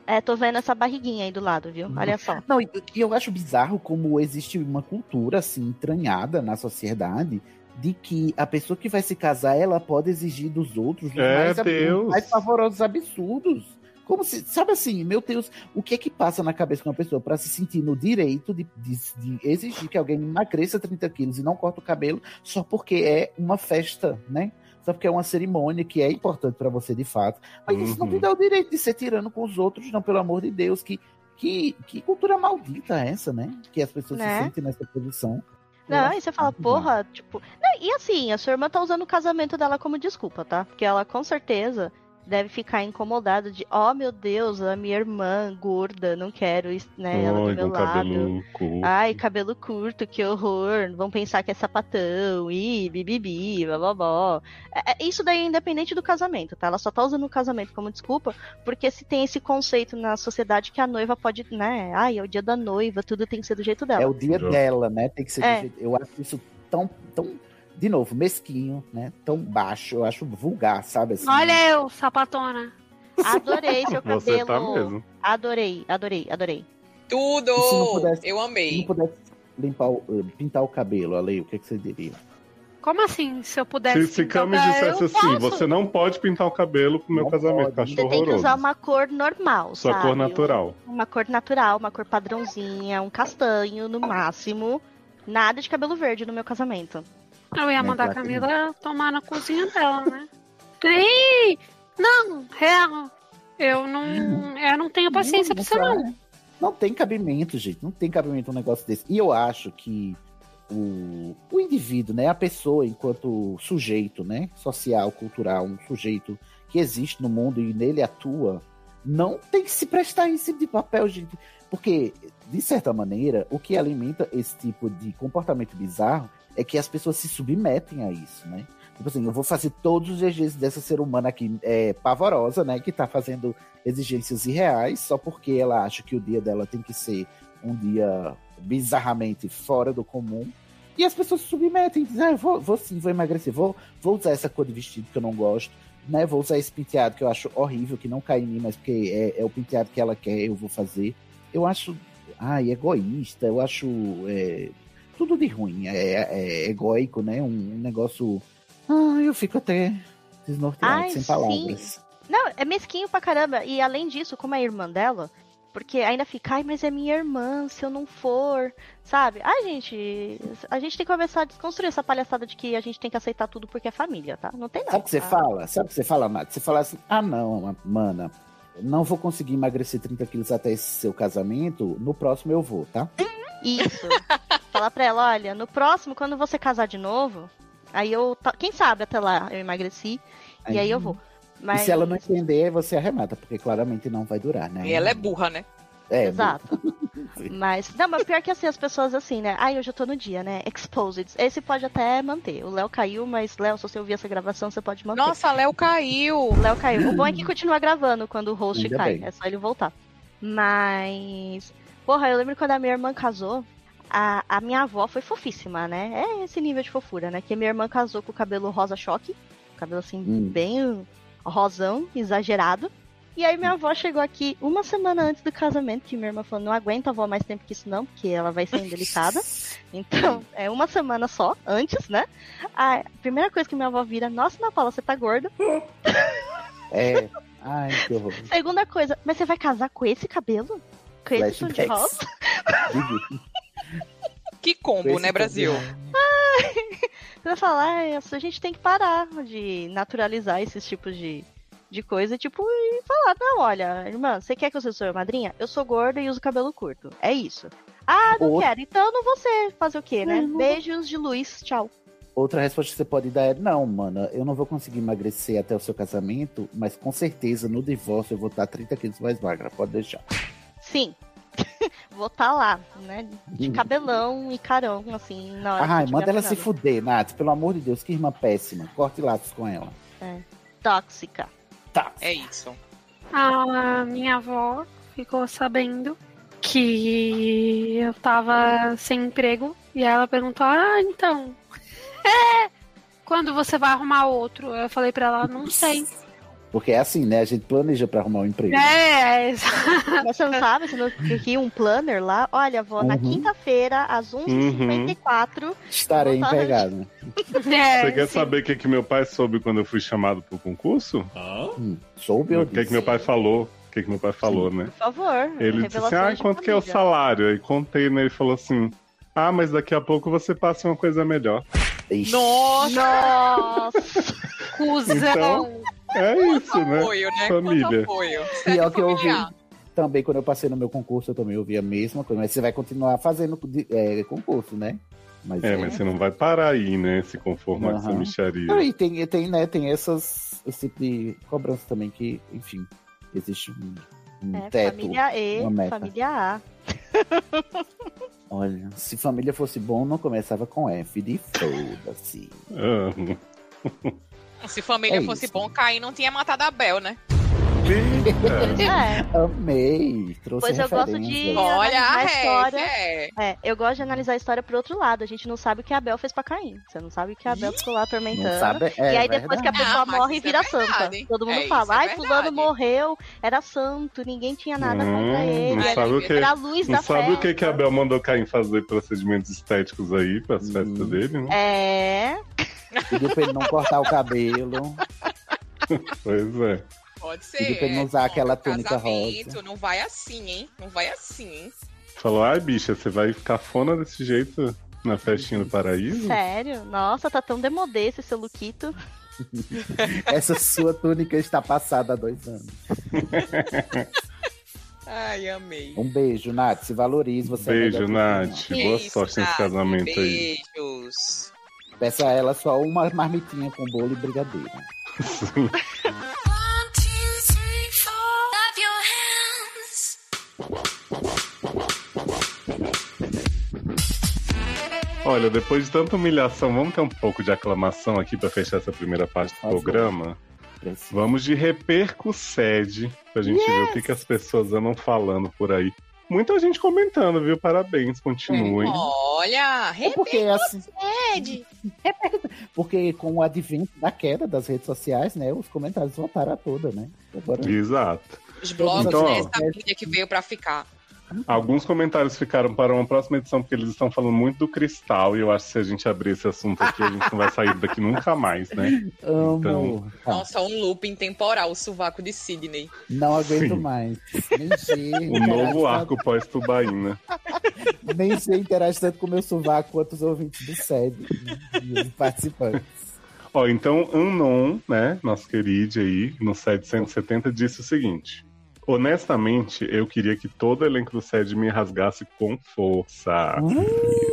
S3: É, tô vendo essa barriguinha aí do lado, viu? Olha só.
S2: Não, e eu acho bizarro como existe uma cultura assim entranhada na sociedade de que a pessoa que vai se casar ela pode exigir dos outros os
S1: É,
S2: mais,
S1: Deus.
S2: os mais favorosos absurdos. Como se, sabe assim, meu Deus, o que é que passa na cabeça de uma pessoa pra se sentir no direito de, de- de exigir que alguém emagreça 30 quilos e não corta o cabelo só porque é uma festa, né? Só porque é uma cerimônia que é importante pra você de fato. Mas isso não
S1: Uhum.
S2: te dá o direito de ser tirando com os outros, não, pelo amor de Deus. Que, que, que cultura maldita é essa, né? Que as pessoas
S3: Né?
S2: se sentem nessa posição.
S3: Não, e você fala, porra, tipo. Não, e assim, a sua irmã tá usando o casamento dela como desculpa, tá? Porque ela com certeza deve ficar incomodada de, ó meu Deus, a minha irmã gorda, não quero, isso, né? Ela do
S1: Ai,
S3: meu lado.
S1: cabelo curto.
S3: Ai, cabelo curto, que horror. Vão pensar que é sapatão, ih, bibibi, blá blá blá. É, é- isso daí é independente do casamento, tá? Ela só tá usando o casamento como desculpa, porque se tem esse conceito na sociedade que a noiva pode, né? Ai, é o dia da noiva, tudo tem que ser do jeito dela.
S2: É o dia
S1: Já.
S2: dela, né? Tem que ser. do
S3: É.
S2: jeito- Eu acho isso tão, tão, de novo, mesquinho, né? Tão baixo. Eu acho vulgar, sabe? Assim,
S5: Olha eu, sapatona.
S3: Adorei seu cabelo.
S1: Você tá mesmo.
S3: Adorei, adorei, adorei.
S4: Tudo!
S2: E se não pudesse-
S4: Eu
S2: Se não
S4: amei.
S2: pudesse limpar o, eh, pintar o cabelo, Ale, o que, que você diria?
S5: Como assim? Se eu pudesse.
S1: Se, se Cami
S5: cabelo,
S1: dissesse
S5: eu
S1: assim,
S5: posso.
S1: você não pode pintar o cabelo pro meu casamento,
S3: Você
S1: acho
S3: tem que usar uma cor normal,
S1: Sua
S3: sabe?
S1: cor natural.
S3: Uma cor natural, uma cor padrãozinha, um castanho no máximo. Nada de cabelo verde no meu casamento.
S5: Eu ia
S2: É,
S5: mandar a Camila tomar na cozinha dela, né? Ei! Não, real. Eu não. Eu não tenho paciência pra
S2: não.
S5: não.
S2: Não tem cabimento, gente. Não tem cabimento um negócio desse. E eu acho que o, o indivíduo, né? A pessoa, enquanto sujeito, né? Social, cultural, um sujeito que existe no mundo e nele atua, não tem que se prestar esse tipo de papel, gente. Porque, de certa maneira, o que alimenta esse tipo de comportamento bizarro é que as pessoas se submetem a isso, né? Tipo assim, eu vou fazer todos os exigências dessa ser humana aqui é, pavorosa, né? Que tá fazendo exigências irreais só porque ela acha que o dia dela tem que ser um dia bizarramente fora do comum. E as pessoas se submetem, dizem, ah, vou, vou sim, vou emagrecer, vou, vou usar essa cor de vestido que eu não gosto, né? Vou usar esse penteado que eu acho horrível, que não cai em mim, mas porque é, é o penteado que ela quer, eu vou fazer. Eu acho, ai, egoísta, eu acho é, tudo de ruim, é, é egóico, né? Um, negócio. Ah, eu fico até desnorteado, sem
S3: sim.
S2: palavras.
S3: Não, é mesquinho pra caramba. E além disso, como é irmã dela, porque ainda fica, ai, mas é minha irmã, se eu não for, sabe? Ai, gente, a gente tem que começar a desconstruir essa palhaçada de que a gente tem que aceitar tudo porque é família, tá? Não tem nada.
S2: Sabe o que você
S3: tá?
S2: fala? Sabe o que você fala, Nath? Você fala assim: ah, não, mana, não vou conseguir emagrecer 30 quilos até esse seu casamento, no próximo eu vou, tá?
S3: Isso. Falar pra ela, olha, no próximo, quando você casar de novo, aí eu. Quem sabe até lá eu emagreci e aí eu vou. Mas...
S2: E se ela não entender, você arremata, porque claramente não vai durar, né?
S4: E ela é burra, né?
S2: É,
S3: Exato. Mas, não, mas pior que assim, as pessoas assim, né? Ai, hoje eu tô no dia, né? Exposed. Esse pode até manter. O Léo caiu, mas, Léo, se você ouvir essa gravação, você pode manter.
S4: Nossa, Léo caiu.
S3: O Léo caiu. O bom é que continua gravando quando o host
S2: Ainda
S3: cai.
S2: bem.
S3: É só ele voltar. Mas. Porra, eu lembro quando a minha irmã casou. A, a minha avó foi fofíssima, né? É esse nível de fofura, né? Que minha irmã casou com o cabelo rosa choque. Cabelo assim,
S2: Hum.
S3: bem rosão, exagerado. E aí minha avó chegou aqui uma semana antes do casamento, que minha irmã falou, não aguenta a avó mais tempo que isso não, porque ela vai ser indelicada. Então, é uma semana só, antes, né? A primeira coisa que minha avó vira, nossa, Ana Paula, você tá gorda.
S2: É. Ai, que horror.
S3: Segunda coisa, mas você vai casar com esse cabelo? Com esse tom de rosa?
S4: Que combo, né, Brasil?
S3: Você vai falar, "Ah, a gente tem que parar de naturalizar esses tipos de, de coisa, tipo, e falar, não, olha, irmã, você quer que eu seja sua madrinha? Eu sou gorda e uso cabelo curto. É isso. Ah, não
S2: Outra-
S3: quero. Então não vou ser fazer o quê, né?
S2: Não, não vou.
S3: Beijos de luz, tchau.
S2: Outra resposta que você pode dar é: não, mana, eu não vou conseguir emagrecer até o seu casamento, mas com certeza no divórcio eu vou estar 30 quilos mais magra, pode deixar.
S3: Sim. vou estar lá, né? De cabelão e carão, assim, na hora
S2: Ai, manda ela se fuder, Nath, pelo amor de Deus, que irmã péssima. Corte laços com ela.
S3: É. Tóxica.
S2: Tá.
S4: É isso.
S5: A minha avó ficou sabendo que eu tava sem emprego e ela perguntou: Ah, então. É! Quando você vai arrumar outro? Eu falei pra ela: Não sei.
S2: Porque é assim, né? A gente planeja pra arrumar um emprego.
S5: É,
S3: Mas você não sabe, você não aqui um planner lá? Olha, vó, na
S2: Uhum.
S3: quinta-feira, às 11h54,
S2: Estarei
S3: Vou tá-
S2: empregado.
S5: É,
S1: Você quer saber o que, que meu pai soube quando eu fui chamado pro concurso?
S2: Hum, soube
S1: O que, que meu pai falou? O que, que meu pai falou, né?
S3: por favor.
S1: Ele disse assim: Ah, quanto que é o
S3: família."
S1: salário? Aí contei, né? Ele falou assim: Ah, mas daqui a pouco você passa uma coisa melhor.
S5: Nossa! Cusão!
S1: Então, é isso, né?
S4: Apoio, né?
S1: Família.
S4: Quanto apoio.
S2: Pior que eu ouvi. Também, quando eu passei no meu concurso, eu também ouvi a mesma coisa. Mas você vai continuar fazendo é, concurso, né? Mas
S1: É, mas você não vai parar aí, né? Se conformar com essa micharia.
S2: E tem, tem, né, tem essas, esse tipo de cobrança também que, enfim, existe um, um
S3: É,
S2: teto,
S3: família E,
S2: uma meta.
S3: família A.
S2: Olha, se família fosse bom, não começava com F de foda-se.
S1: Ah,
S4: Se família
S2: É
S4: fosse
S2: isso.
S4: bom, Caim não tinha matado Abel, né?
S3: É.
S2: Amei. Trouxe
S3: Pois eu gosto de.
S4: Olha a
S3: história.
S4: é.
S3: É, eu gosto de analisar a história pro outro lado. A gente não sabe o que a Abel fez pra Caim. Você não sabe o que a Abel ficou lá atormentando.
S2: Não sabe? É
S3: e aí depois que a
S2: verdade.
S3: pessoa
S4: Ah, mas
S3: morre,
S4: é
S3: vira
S4: verdade.
S3: santa. Todo mundo
S4: É,
S3: fala,
S4: isso é
S3: ai, fulano
S4: verdade.
S3: morreu, era santo, ninguém tinha nada
S1: Hum,
S3: contra ele.
S1: não sabe o que,
S3: Era a luz
S1: não
S3: da
S1: sabe o que, que a Bel mandou Caim fazer procedimentos estéticos aí pras
S2: Hum.
S1: festas dele, né?
S3: É.
S2: Pediu pra ele não cortar o cabelo.
S1: Pois é.
S4: Pode ser.
S2: Pediu pra ele não
S4: é.
S2: usar aquela
S4: No
S2: túnica
S4: casamento,
S2: rosa.
S4: Não vai assim, hein? Não vai assim, hein?
S1: Falou, ai, bicha, você vai ficar fona desse jeito na festinha do paraíso?
S3: Sério? Nossa, tá tão demodê esse seu Luquito.
S2: Essa sua túnica está passada há dois anos.
S4: Ai, amei.
S2: Um beijo, Nath. Se valorize. Você é
S1: Beijo,
S2: que
S1: Nath. Boa
S4: Isso,
S1: sorte nesse
S4: Nath,
S1: casamento aí.
S4: Beijos.
S2: Peça a ela só uma marmitinha com bolo e brigadeiro.
S1: Olha, depois de tanta humilhação, vamos ter um pouco de aclamação aqui pra fechar essa primeira parte do
S2: favor.
S1: programa? Vamos de repercussede, pra gente ver o que, que as pessoas andam falando por aí. Muita gente comentando, viu? Parabéns, continuem.
S4: Olha,
S2: É porque assim,
S4: repete.
S2: porque com o advento da queda das redes sociais, né, os comentários voltaram a toda, né? Agora,
S1: Exato.
S4: Os blogs,
S1: Então,
S4: né? Essa mídia que veio pra ficar.
S1: Alguns comentários ficaram para uma próxima edição, porque eles estão falando muito do cristal, e eu acho que se a gente abrir esse assunto aqui, a gente não vai sair daqui nunca mais, né?
S2: amo.
S1: Então-
S4: Nossa, um looping temporal, o sovaco de Sidney.
S2: não aguento
S1: Sim.
S2: mais. Nem sei,
S1: O novo
S2: tanto-
S1: arco pós-tubaína.
S2: Nem sei interage tanto com o meu sovaco quanto os ouvintes do SED né, e os participantes.
S1: Ó, então, Anon, né, nosso querido aí, no 770, disse o seguinte. Honestamente, eu queria que todo o elenco do SED me rasgasse com força.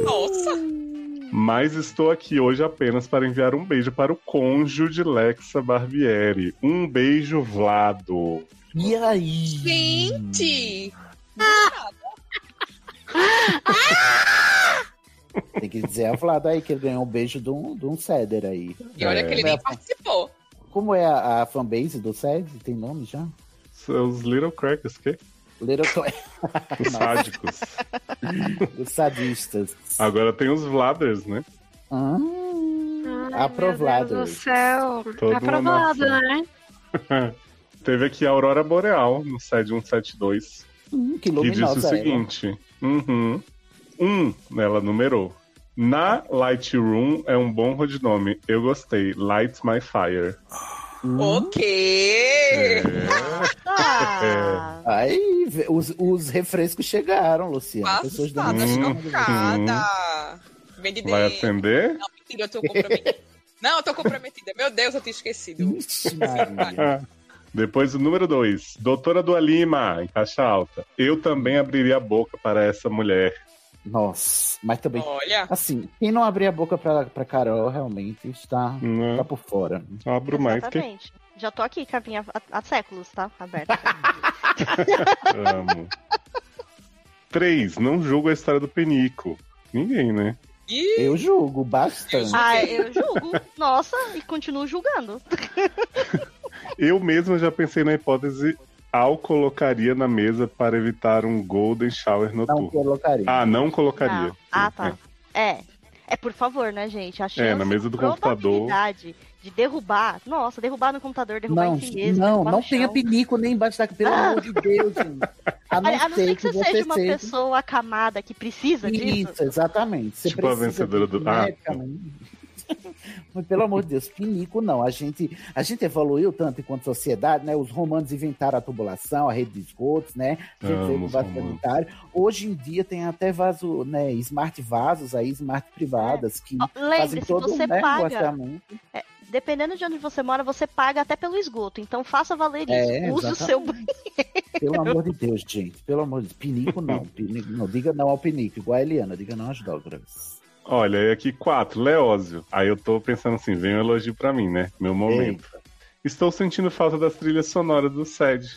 S4: Nossa!
S1: Mas estou aqui hoje apenas para enviar um beijo para o cônjuge de Lexa Barbieri. Um beijo, Vlado.
S2: E aí?
S4: Gente!
S2: Tem que dizer a Vlado aí que ele ganhou um beijo de um, de um Ceder aí.
S4: E olha que ele nem participou.
S2: Como é a, a fanbase do SED? Tem nome já?
S1: Os Little Crackers, que?
S2: Little Cla-
S1: Os sádicos.
S2: Os sadistas.
S1: Agora tem os Vladers, né?
S2: Ah,
S5: Ai,
S2: aprovado.
S5: Meu Deus do céu.
S1: Uma
S5: Aprovado, né?
S1: Teve aqui a Aurora Boreal no SED 172.
S2: Hum, que
S1: que disse o seguinte: uhum, um, ela numerou. Na Lightroom é um bom rodinome. Eu gostei. Light My Fire.
S2: Hum.
S4: O quê?
S1: É.
S3: Ah,
S2: Aí, os, os refrescos chegaram, Luciano. Pessoas dando
S4: Passada,
S1: Hum,
S4: chocada. Vende
S1: Vai atender?
S4: Não, mentira, eu tô comprometida. Não, eu tô comprometida. Meu Deus, eu tinha esquecido.
S2: Ixi, Maria.
S1: Depois o número 2. Doutora Dua Lima, em caixa alta. Eu também abriria a boca para essa mulher.
S2: Nossa, mas também.
S4: Olha,
S2: Assim, quem não abrir a boca pra, pra Carol realmente está,
S1: Não,
S2: tá por fora.
S1: abro mais que
S3: exatamente. Já tô aqui, capinha há, há séculos, tá? Aberta.
S1: amo. 3. Não julgo a história do Penico. Ninguém, né?
S4: Ih,
S2: Eu julgo bastante.
S3: ah, eu julgo. Nossa, e continuo julgando.
S1: Eu mesmo já pensei na hipótese ao colocaria na mesa para evitar um golden shower
S2: Não
S1: noturno.
S2: colocaria.
S1: Ah, não colocaria.
S3: Não. Ah, tá. É. É, por favor, né, gente? A chance,
S1: É, na mesa do computador.
S3: de derrubar. Nossa, derrubar no computador, derrubar
S2: Não,
S3: em si mesmo.
S2: não, não tenha pinico nem embaixo da pelo
S3: Ah.
S2: amor de Deus, gente. A não,
S3: Olha, a não ser que você seja uma
S2: seja-
S3: pessoa acamada que precisa disso.
S2: Isso, exatamente. Você
S1: Tipo a vencedora do- Ah.
S2: Mas, pelo amor de Deus, pinico não. A gente, a gente evoluiu tanto enquanto sociedade, né? Os romanos inventaram a tubulação, a rede de esgotos, né? A gente com
S1: os
S2: vaso sanitário. Hoje em dia tem até vaso, né? Smart vasos aí, smart privadas, que
S3: Ó,
S2: fazem
S3: Lembre-se,
S2: todo
S3: você
S2: né, o
S3: paga.
S2: orçamento.
S3: Dependendo de onde você mora, você paga até pelo esgoto. Então faça valer isso.
S2: É,
S3: Use o seu
S2: exatamente. Pelo amor de Deus, gente. Pelo amor de Deus. Pinico não. Pinico, não. Diga não ao pinico. Igual a Eliana. Diga não às drogas.
S1: Olha, e aqui quatro, Leózio. Aí eu tô pensando assim, vem um elogio pra mim, né? Meu momento. Estou sentindo falta das trilhas sonoras do SED.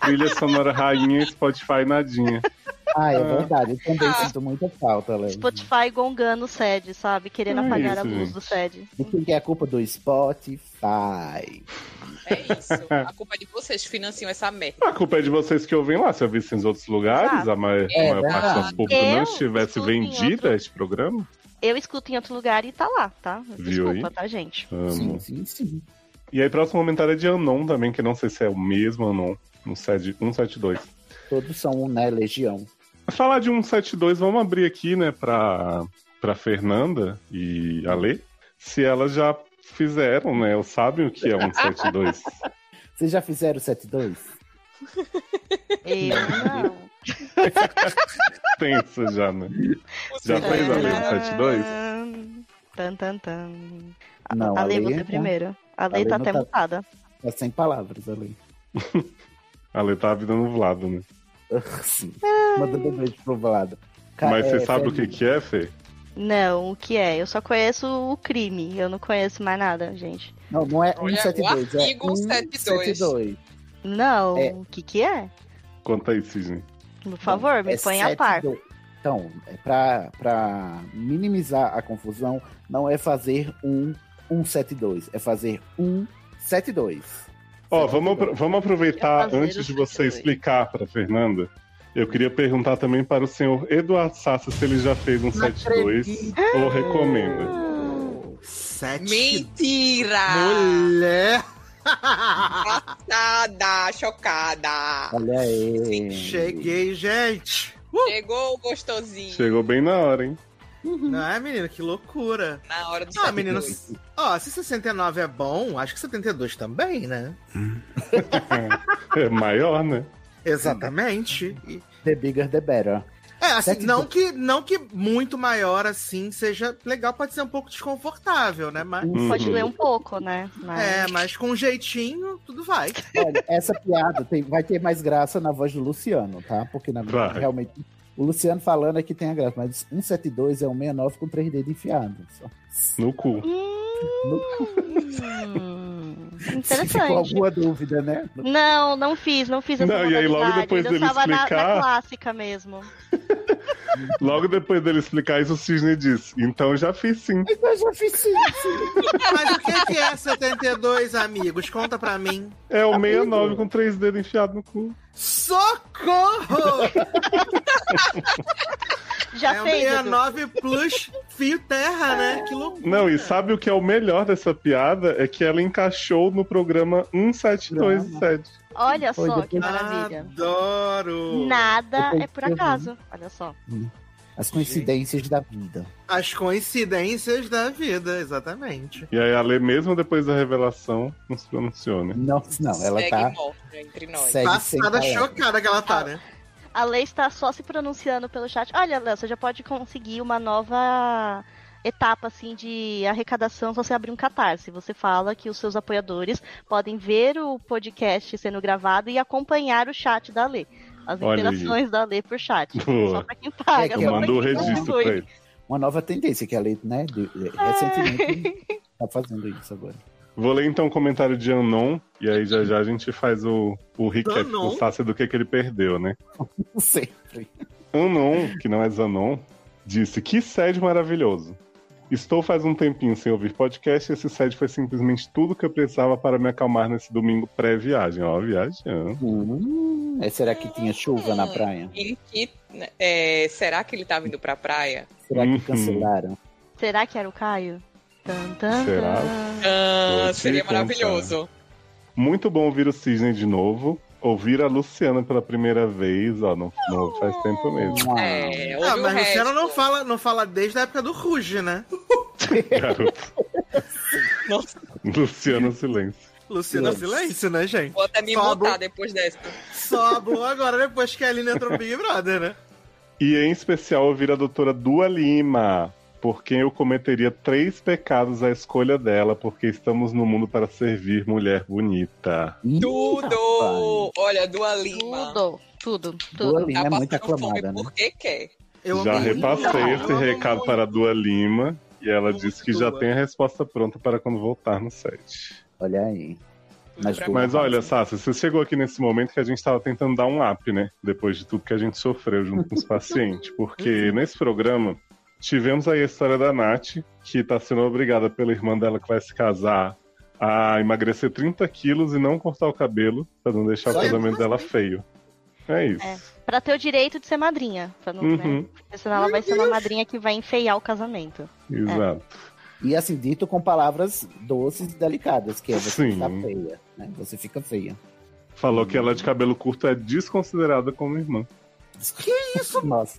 S1: Trilha sonora rainha, Spotify nadinha.
S2: Ah, é verdade. Eu também sinto muita falta, Léo.
S3: Spotify gongando o SED, sabe? Querendo
S2: É
S3: apagar a
S2: isso,
S3: luz
S2: gente.
S3: do SED.
S2: E quem que é a culpa do Spotify?
S4: É isso. A culpa é de vocês que financiam essa merda.
S1: A culpa é de vocês que ouvem lá. Se eu visse em outros lugares,
S3: Exato.
S1: a maior,
S3: É
S1: a maior parte do
S3: verdade.
S1: público não estivesse vendida a este programa.
S3: Eu escuto em outro lugar e tá lá, tá?
S1: Viu
S3: Desculpa,
S1: aí?
S3: tá, gente?
S1: Amo.
S2: Sim, sim.
S1: E aí, próximo comentário é de Anon também, que não sei se é o mesmo Anon, no SED 172.
S2: Todos são, né, legião.
S1: Falar de 172, vamos abrir aqui, né, pra, pra Fernanda e a Lê, se elas já fizeram, né, ou sabem o que é 172.
S2: Vocês já fizeram o 72?
S3: Eu não.
S1: Pensa já, né? Já fez a Lê 172?
S3: Tan, tan, tan.
S2: Não,
S3: a
S2: a
S3: Lei,
S2: Lei
S3: você
S2: tá-
S3: primeiro. A
S2: a
S3: Lei
S2: Lei
S3: tá
S2: não
S3: até
S2: tá-
S3: mutada.
S2: Tá sem palavras ali.
S1: A Lê tá a vida nublada, né?
S2: Sim. Mandando um beijo pro lado. Ca-
S1: Mas você
S2: é,
S1: sabe o que que é, Fê?
S3: Não, o que é? Eu só conheço o crime. Eu não conheço mais nada, gente.
S2: Não, não é
S4: Olha,
S2: 172,
S4: o
S2: é
S4: artigo 172.
S2: 172.
S3: Não,
S2: É.
S3: o que que é?
S1: Conta aí, Cisne.
S3: Por favor, me
S2: É
S3: põe a par.
S2: 72. Então, é pra, pra minimizar a confusão, não é fazer um 172, é fazer 172.
S1: Ó, vamos, apro- vamos aproveitar,
S2: fazer
S1: antes de você
S2: 72.
S1: explicar pra Fernanda, eu queria perguntar também para o senhor Eduardo Sassa se ele já fez um 72 ou recomenda.
S8: Sete.
S4: Mentira!
S8: Mulher!
S4: Passada, chocada.
S2: Olha aí.
S8: Cheguei, gente.
S4: Chegou o gostosinho.
S1: Chegou bem na hora, hein?
S8: Não é, menina? Que loucura.
S4: Na hora do
S8: Ah,
S4: 72.
S8: meninos. Ó, se 69 é bom, acho que 72 também, né?
S1: É maior, né?
S8: Exatamente.
S2: The bigger, the better.
S8: É, assim,
S2: 72.
S8: não que, não que muito maior assim seja legal, pode ser um pouco desconfortável, né? Mas,
S3: Pode ler um pouco, né? Mas-
S8: É, mas com um jeitinho, tudo vai.
S2: Olha, essa piada tem- vai ter mais graça na voz do Luciano, tá? Porque na,
S1: Vai.
S2: realmente o Luciano falando é que tem a graça, mas 172 é um 69 com 3 dedos enfiados. Só.
S1: No cu.
S3: Hum,
S2: Se ficou
S3: interessante.
S2: alguma dúvida, né?
S3: Não, não fiz, não fiz essa
S1: Não, e aí logo depois dele
S3: tava na-
S1: explicar-
S3: na clássica mesmo.
S1: Logo depois dele explicar isso, o Cisne disse: Então já fiz sim.
S2: Eu já fiz sim.
S8: Mas o que que é 72, amigos? Conta pra mim.
S1: É o 69 com três dedos enfiados no cu.
S8: Socorro!
S3: Já
S8: é
S3: fez, Edu?
S8: 69 plus fio terra, né? Que loucura.
S1: Não, e sabe o que é o melhor dessa piada? É que ela encaixou no programa 172 do SED.
S3: Olha
S2: Foi
S3: só que maravilha.
S8: Adoro!
S3: Nada
S2: Depois
S3: é por acaso. Olha só.
S2: As coincidências da vida.
S8: As coincidências da vida, exatamente.
S1: E aí a Lê, mesmo depois da revelação, não se pronunciou, né?
S2: Não, não, ela
S4: Segue
S2: tá.
S4: morta entre nós.
S2: Segue
S8: Passada chocada que ela tá, né?
S3: A Lei está só se pronunciando pelo chat. Olha, Léo, você já pode conseguir uma nova etapa assim de arrecadação se você abrir um catarse. Você fala que os seus apoiadores podem ver o podcast sendo gravado e acompanhar o chat da Lê. As
S1: Olha aí.
S3: interações da Lê por chat.
S1: Boa.
S3: Só pra quem paga.
S2: É que eu
S3: pra
S1: Manda o registro pra ele.
S2: Uma nova tendência que a lei, né, de- de- recentemente tá fazendo isso agora.
S1: Vou ler então o comentário de Anon, e aí já já a gente faz o, o recap do Sácia do que, que ele perdeu, né?
S2: Sempre.
S1: Anon, que não é Zanon, disse: Que sede maravilhoso. Estou faz um tempinho sem ouvir podcast e esse sede foi simplesmente tudo que eu precisava para me acalmar nesse domingo pré-viagem. Ó, viajando.
S2: Hum, é, será que tinha chuva na praia?
S4: Em que, é, será que ele tá vindo pra praia?
S2: Será
S1: Uhum.
S2: que cancelaram?
S3: Será que era o Caio? Tan, tan,
S1: Será?
S3: tan.
S4: Ah, seria
S1: contar.
S4: maravilhoso.
S1: Muito bom ouvir o Cisne de novo. Ouvir a Luciana pela primeira vez, ó, não, não faz tempo mesmo.
S4: É,
S8: Ah, mas
S4: resto.
S8: Luciano não fala, não fala desde a época do Ruge, né?
S1: Garoto.
S4: Nossa,
S1: Luciano Silêncio.
S8: Luciano
S2: Silêncio.
S8: Silêncio, né, gente?
S4: vou até me
S8: Só
S4: botar depois dessa.
S8: Só hablou agora depois que a Aline entrou no Big Brother, né?
S1: E em especial ouvir a doutora Dua Lima, por quem eu cometeria três pecados à escolha dela, porque estamos no mundo para servir mulher bonita.
S4: Tudo! Olha, Dua Lima.
S3: Tudo, tudo,
S2: Dua
S3: tudo.
S2: Lima
S4: Tá
S2: é muito aclamada, né?
S4: porque quer.
S8: Eu
S1: já
S8: amei.
S1: repassei
S8: Eu
S1: esse recado para a Dua Lima e ela
S8: Muito
S1: disse que já
S8: Dua.
S1: tem a resposta pronta para quando voltar no set.
S2: Olha aí. Mas,
S1: Mas olha, Sassi, você chegou aqui nesse momento que a gente estava tentando dar um up, né? Depois de tudo que a gente sofreu junto com os pacientes. Porque nesse programa tivemos aí a história da Nath, que está sendo obrigada pela irmã dela que vai se casar a emagrecer 30 quilos e não cortar o cabelo, pra não deixar o
S3: Só
S1: casamento dela feio. É isso.
S3: É, pra ter o direito de ser madrinha. Pra não, né?
S1: Uhum,
S3: Porque senão ela vai ser uma madrinha que vai enfeiar o casamento.
S1: exato.
S2: E assim, dito com palavras doces e delicadas, que é você
S1: Sim.
S2: ficar feia, né? Você fica feia.
S1: Falou que ela de cabelo curto é desconsiderada como irmã.
S8: Que isso?
S2: Nossa.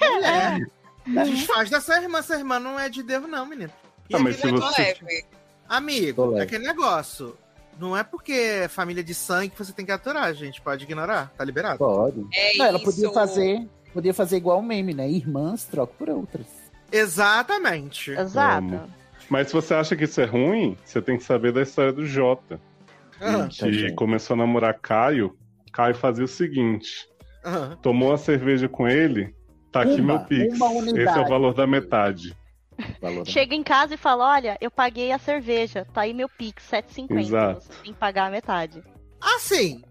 S8: Mulher. Desfaz dessa irmã. Essa irmã não é de Deus, não, menino. E
S1: Ah, mas
S8: aquele
S1: se você-
S8: negócio- Amigo, é aquele negócio. Não é porque é família de sangue que você tem que aturar, gente. Pode ignorar. Tá liberado.
S2: Pode.
S4: É
S2: Não, ela
S4: isso.
S2: podia fazer, podia fazer igual o meme, né? Irmãs trocam por outras.
S8: Exatamente.
S1: Amo. Mas se você acha que isso é ruim, você tem que saber da história do Jota.
S8: Ah.
S1: que começou a namorar Caio. Caio fazia o seguinte:
S8: Aham.
S1: tomou a cerveja com ele, tá aqui
S3: Uma,
S1: meu Pix. Esse é o valor da metade.
S3: Chega em casa e fala: Olha, eu paguei a cerveja, tá aí meu Pix, 7,50.
S1: Exato.
S3: Você tem que pagar a metade.
S8: Assim,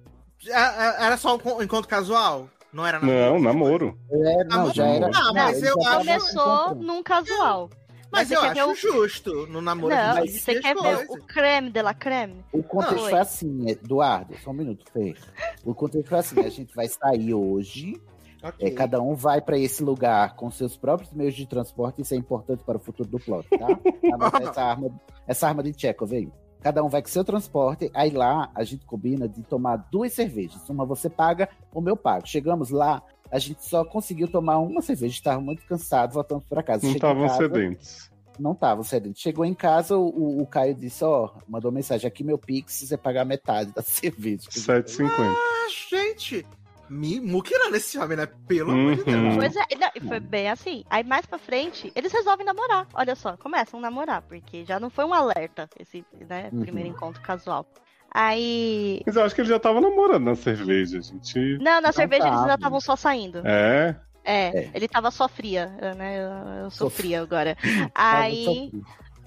S8: a- a- era só um con- encontro casual? Não era
S1: Não, namoro.
S2: É,
S8: não, já era-
S3: Não,
S8: mas eu acho-
S3: começou num casual.
S8: Mas
S3: você
S8: eu acho
S3: o-
S8: justo no namoro.
S3: Não,
S8: gente
S3: você quer ver o creme de la creme?
S2: O contexto
S3: Oi.
S2: foi assim, Eduardo, só um minuto, Fer. O contexto foi assim, a gente vai sair hoje,
S8: Ok.
S2: é, cada um vai para esse lugar com seus próprios meios de transporte, isso é importante para o futuro do plot, tá? Anota essa arma, essa arma de Chekhov aí. Cada um vai com seu transporte, aí lá a gente combina de tomar duas cervejas. Uma você paga, uma eu pago. Chegamos lá, a gente só conseguiu tomar uma cerveja, estava muito cansado, voltamos para casa.
S1: Não estavam sedentes.
S2: Não estavam sedentos. Chegou em casa, o, o- o Caio disse, ó, mandou mensagem, aqui meu Pix, você pagar metade da cerveja.
S1: 7,50.
S8: Ah, gente. Me muquirando esse homem, né? Pelo amor de
S1: Uhum.
S8: Deus.
S3: Pois é, não, e foi bem assim. Aí mais pra frente, eles resolvem namorar. Olha só, começam a namorar, porque já não foi um alerta esse né,
S1: Uhum.
S3: primeiro encontro casual. Aí.
S1: Mas eu acho que ele já tava namorando na cerveja, gente.
S3: Não, na cerveja eles
S1: tava.
S3: ainda estavam só saindo.
S1: É.
S3: É, ele tava só fria, né? Eu, eu sou
S1: Só-
S3: fria agora. Aí.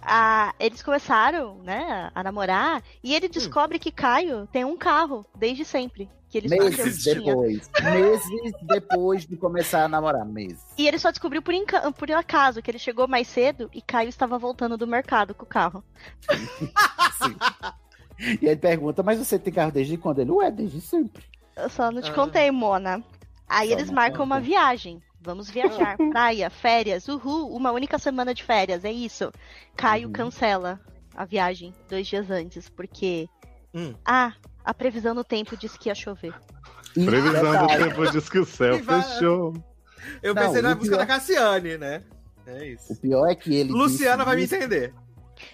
S3: A- eles começaram, né, a namorar, e
S2: Hum.
S3: ele descobre que Caio tem um carro desde sempre. Que ele que
S2: Meses depois. Meses depois de começar a namorar. Meses.
S3: E ele só descobriu por, por acaso que ele chegou mais cedo e Caio estava voltando do mercado com o carro.
S2: E aí pergunta, mas você tem carro desde quando? Ele, ué, desde sempre.
S3: Eu só não te
S2: Ah.
S3: contei, Mona. Aí
S2: Só
S3: eles marcam uma viagem. Vamos viajar, praia, férias, uhul, uma única semana de férias, é isso. Caio cancela a viagem dois dias antes, porque.
S8: Hum.
S3: Ah, a previsão do tempo disse que ia chover.
S1: Previsão do tempo diz que o céu fechou.
S8: Eu
S2: Não,
S8: pensei na
S2: o
S8: música
S2: pior-
S8: da Cassiane, né? É isso.
S2: O pior é que ele.
S8: Luciana
S2: disse
S8: vai me entender.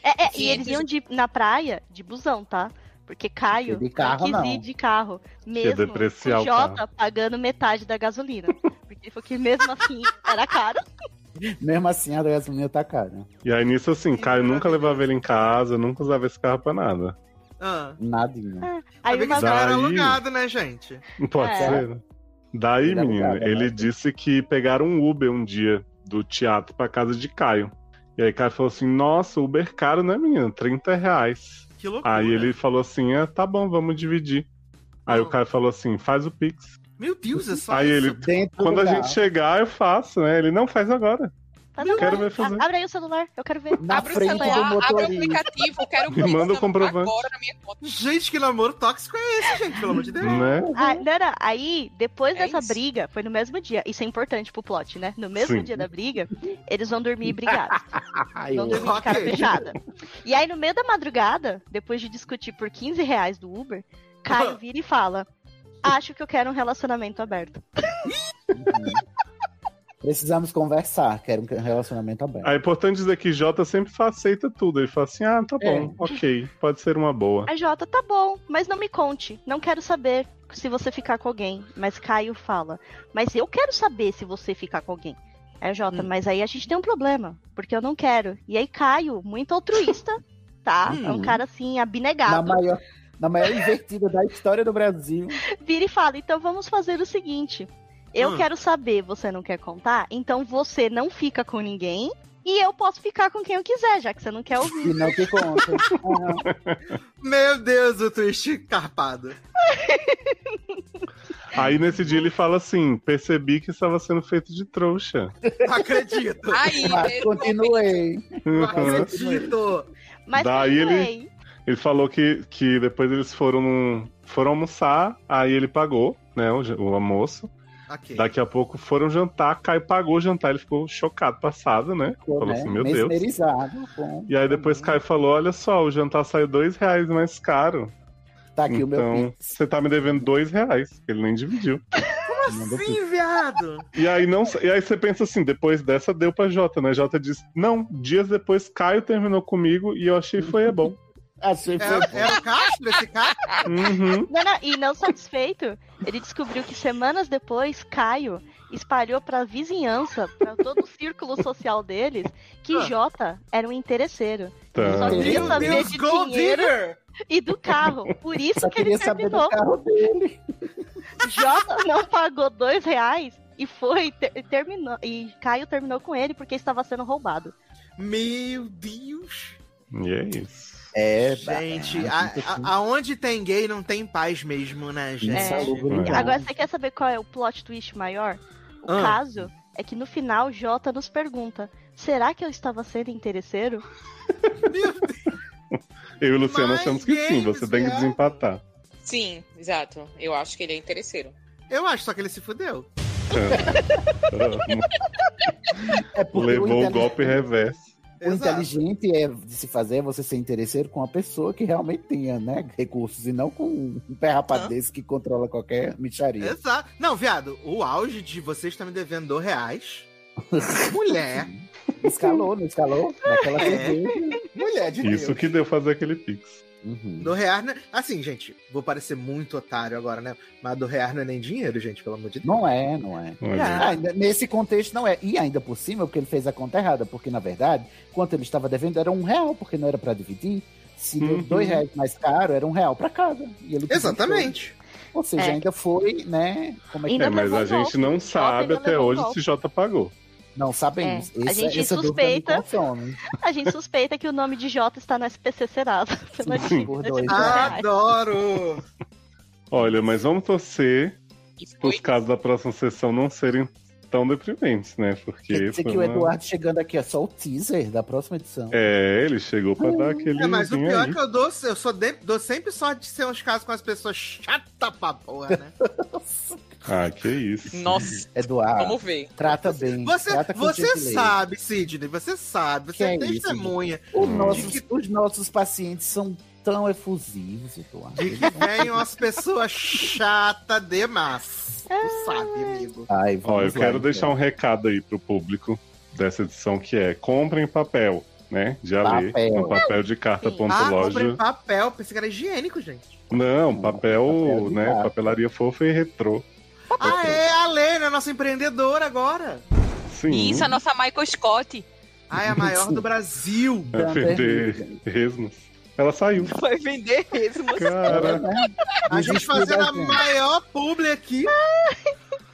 S3: É, é, e eles iam de, na praia de busão, tá? Porque Caio
S2: De carro,
S3: não quis
S2: não.
S3: ir de carro. Mesmo o Jota pagando metade da gasolina. Porque ele falou que mesmo assim era caro.
S2: Mesmo assim, a gasolina tá cara.
S1: E aí nisso, assim, Caio nunca levava ele em casa, nunca usava esse carro pra nada.
S8: Ah.
S2: Nadinha.
S3: Aí
S8: que
S3: uma
S8: esse cara era
S1: Daí-
S8: alugado, né, gente?
S1: Pode
S3: É.
S1: ser, né? Daí,
S2: Ele é
S1: menino,
S2: alugado,
S1: ele
S2: né?
S1: disse que pegaram um Uber um dia do teatro pra casa de Caio. E aí Caio falou assim, nossa, Uber caro, né, menino? 30 reais.
S8: Que loucura.
S1: Aí ele falou assim, ah, tá bom, vamos dividir. Aí o Caio falou assim, faz o Pix.
S8: Meu Deus, é só
S1: Aí
S8: isso.
S1: ele,
S2: Dentro
S1: quando
S2: do
S1: a gente chegar, eu faço, né? Ele não faz agora.
S3: Faz
S1: Eu
S3: agora.
S1: quero ver fazer.
S3: A- Abre aí o celular, eu quero ver.
S2: Na
S4: Abre o
S2: frente
S4: celular,
S2: do
S4: abre o
S2: motorista.
S4: aplicativo, quero
S1: Me manda o comprovante.
S4: agora na minha conta.
S8: Gente, que namoro tóxico é esse, gente? Pelo amor de Deus.
S1: Né?
S3: Ah, não, não. Aí, depois
S4: É
S3: dessa
S4: isso.
S3: briga, foi no mesmo dia. Isso é importante pro plot, né? No mesmo
S1: Sim.
S3: dia da briga, eles vão dormir brigados.
S2: Ai,
S3: Vão
S2: eu-
S3: dormir de cara
S8: Ok.
S3: fechada. E aí, no meio da madrugada, depois de discutir por 15 reais do Uber, Caio vira e fala: Acho que eu quero um relacionamento aberto.
S2: Precisamos conversar, quero um relacionamento aberto.
S1: É importante dizer que Jota sempre aceita tudo. Ele fala assim, ah, tá
S2: É.
S1: bom, ok, pode ser uma boa.
S3: A Jota, tá bom, mas não me conte. Não quero saber se você ficar com alguém. Mas Caio fala: Mas eu quero saber se você ficar com alguém. Aí, Jota, mas aí a gente tem um problema, porque eu não quero. E aí, Caio, muito altruísta, tá? É um
S2: Hum.
S3: cara assim,
S2: Na
S3: abnegado.
S2: maior, na maior invertida da história do Brasil.
S3: Vira e fala: então vamos fazer o seguinte. Eu
S8: Hum.
S3: quero saber, você não quer contar? Então você não fica com ninguém E eu posso ficar com quem eu quiser, já que você não quer ouvir.
S2: E não te conta.
S8: Meu Deus, o twist carpado.
S1: Aí nesse dia ele fala assim: percebi que estava sendo feito de trouxa.
S8: Acredito.
S4: Aí,
S2: Mas continuei.
S8: Não
S1: Uhum.
S8: acredito.
S3: Mas
S1: Daí
S3: continuei.
S1: Ele falou que, que depois eles foram, num- foram almoçar, aí ele pagou, né, o, o almoço.
S8: Ok.
S1: Daqui a pouco foram jantar, Caio pagou o jantar, ele ficou chocado, passado, né? Falou
S2: né?
S1: assim, meu Deus.
S2: Mesmerizado. com-
S1: E aí depois Caio falou, olha só, o jantar saiu dois reais mais caro.
S2: Tá aqui o meu
S1: então, você tá me devendo dois reais, que ele nem dividiu.
S2: Mandou
S8: Sim, viado.
S1: E aí, não, e aí você pensa assim, depois dessa deu pra Jota, né? Jota disse, não, dias depois Caio terminou comigo e eu achei que foi é bom.
S2: Achei que
S8: Era,
S2: foi
S8: era o Castro esse cara?
S1: Uhum.
S3: Não, não, e não satisfeito, ele descobriu que semanas depois, Caio espalhou pra vizinhança, pra todo o círculo social deles, que
S8: Ah.
S3: Jota era um interesseiro.
S1: Tá.
S3: Ele só queria
S8: Meu
S3: saber
S8: Deus,
S3: de
S8: Gold
S3: dinheiro e do carro. Por isso
S2: Só
S3: que ele terminou.
S2: carro dele.
S3: Jota não pagou dois reais e foi ter- terminou e Caio terminou com ele porque estava sendo roubado.
S8: Meu Deus.
S1: E é isso.
S2: É,
S8: Gente,
S2: bah,
S8: a- a- aonde tem gay não tem paz mesmo, né, gente?
S2: insalubre.
S1: É.
S3: Agora você quer saber qual é o plot twist maior? O
S8: Ah.
S3: caso é que no final Jota nos pergunta: será que eu estava sendo interesseiro?
S1: Eu e o Luciano
S8: Mas
S1: achamos que sim, você tem que
S8: games,
S1: desempatar.
S4: Sim, exato. Eu acho que ele é interesseiro.
S8: Eu acho só que ele se fudeu.
S2: É
S1: Levou o golpe reverso.
S2: O inteligente é de se fazer é você ser interesseiro com uma pessoa que realmente tenha, né, recursos e não com um pé rapado
S8: Hã?
S2: desse que controla qualquer micharia.
S8: Exato. Não, viado, o auge de vocês estão me devendo dois reais. Mulher.
S2: Escalou, não escalou? Naquela
S8: É.
S2: cerveja.
S8: Mulher de
S1: Isso
S8: Deus.
S1: que deu fazer aquele pix.
S2: Uhum.
S8: Do reais, né? Assim, gente, vou parecer muito otário agora, né? Mas do reais não é nem dinheiro, gente, pelo amor de Deus.
S2: Não é, não é.
S1: Não é
S2: Ah, ainda- nesse contexto não é. E ainda por cima, porque ele fez a conta errada, porque na verdade, quanto ele estava devendo era um real, porque não era para dividir. Se deu
S1: Uhum.
S2: dois reais mais caro, era um real para cada. E ele
S8: Exatamente.
S2: Ou seja,
S3: É.
S2: ainda foi, né? Como é que
S1: É, mas a gente não sabe até hoje se Jota pagou.
S2: Não sabemos.
S3: É, a gente suspeita. A gente suspeita que o nome de Jota está no SPC Serasa. Pela
S2: Sim, por dois
S3: dois reais.
S8: Adoro!
S1: Olha, mas vamos torcer os casos da próxima sessão não serem tão deprimentes, né? Porque
S2: Quer dizer que o
S1: uma-
S2: Eduardo chegando aqui é só o teaser da próxima edição.
S1: É, ele chegou pra dar aquele.
S8: É, mas o pior
S1: aí.
S8: é que eu dou, eu sou de- dou sempre sorte de ser uns casos com as pessoas chatas pra porra, né?
S1: Ah, que isso.
S4: Nossa,
S2: Eduardo,
S4: vamos ver.
S2: trata bem.
S8: Você,
S2: trata
S8: você sabe, Sidney, você sabe, você
S2: Que
S8: é
S2: é isso,
S8: testemunha
S2: Os
S1: Hum.
S2: nossos, os nossos pacientes são tão efusivos, Eduardo.
S8: de que vem umas pessoas chatas demais. Tu sabe, amigo.
S2: Ai,
S1: Ó, eu
S2: lá,
S1: quero
S2: então.
S1: deixar um recado aí pro público dessa edição que é comprem papel, né? De ler.
S2: Papel.
S1: Um papel de carta
S3: Sim.
S1: ponto
S8: Ah,
S1: loja.
S8: comprei papel, pensei que era higiênico, gente.
S1: Não, papel,
S2: papel
S1: né? Papelaria fofa e retrô.
S8: Ah, é a Lena, nossa empreendedora agora.
S1: Sim.
S4: Isso, a nossa Michael Scott
S8: Ah, é a maior do Brasil.
S1: É vender resmos. Ela saiu.
S4: vai vender mesmo.
S1: Cara,
S8: A gente fazendo a maior publi aqui.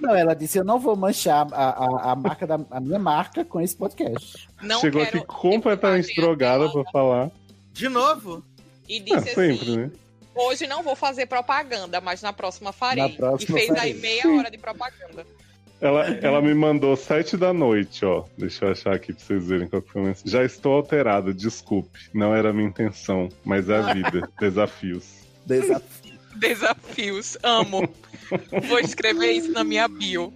S2: Não, ela disse: Eu não vou manchar a, a, a marca da, a minha marca com esse podcast.
S4: Não
S1: chegou
S4: quero
S1: aqui completamente drogada pra falar.
S8: De novo.
S4: E
S1: Ah,
S4: disse
S1: sempre,
S4: assim:
S1: né?
S4: Hoje não vou fazer propaganda, mas na próxima farei.
S2: Na próxima
S4: e fez
S2: farei.
S4: aí meia hora de propaganda.
S1: Ela, ela me mandou sete da noite, ó. Deixa eu achar aqui pra vocês verem qual que foi a mensagem. Já estou alterada, desculpe. Não era a minha intenção, mas é a vida. Desafios.
S2: Desafio.
S4: Desafios, amo. Vou escrever isso na minha bio.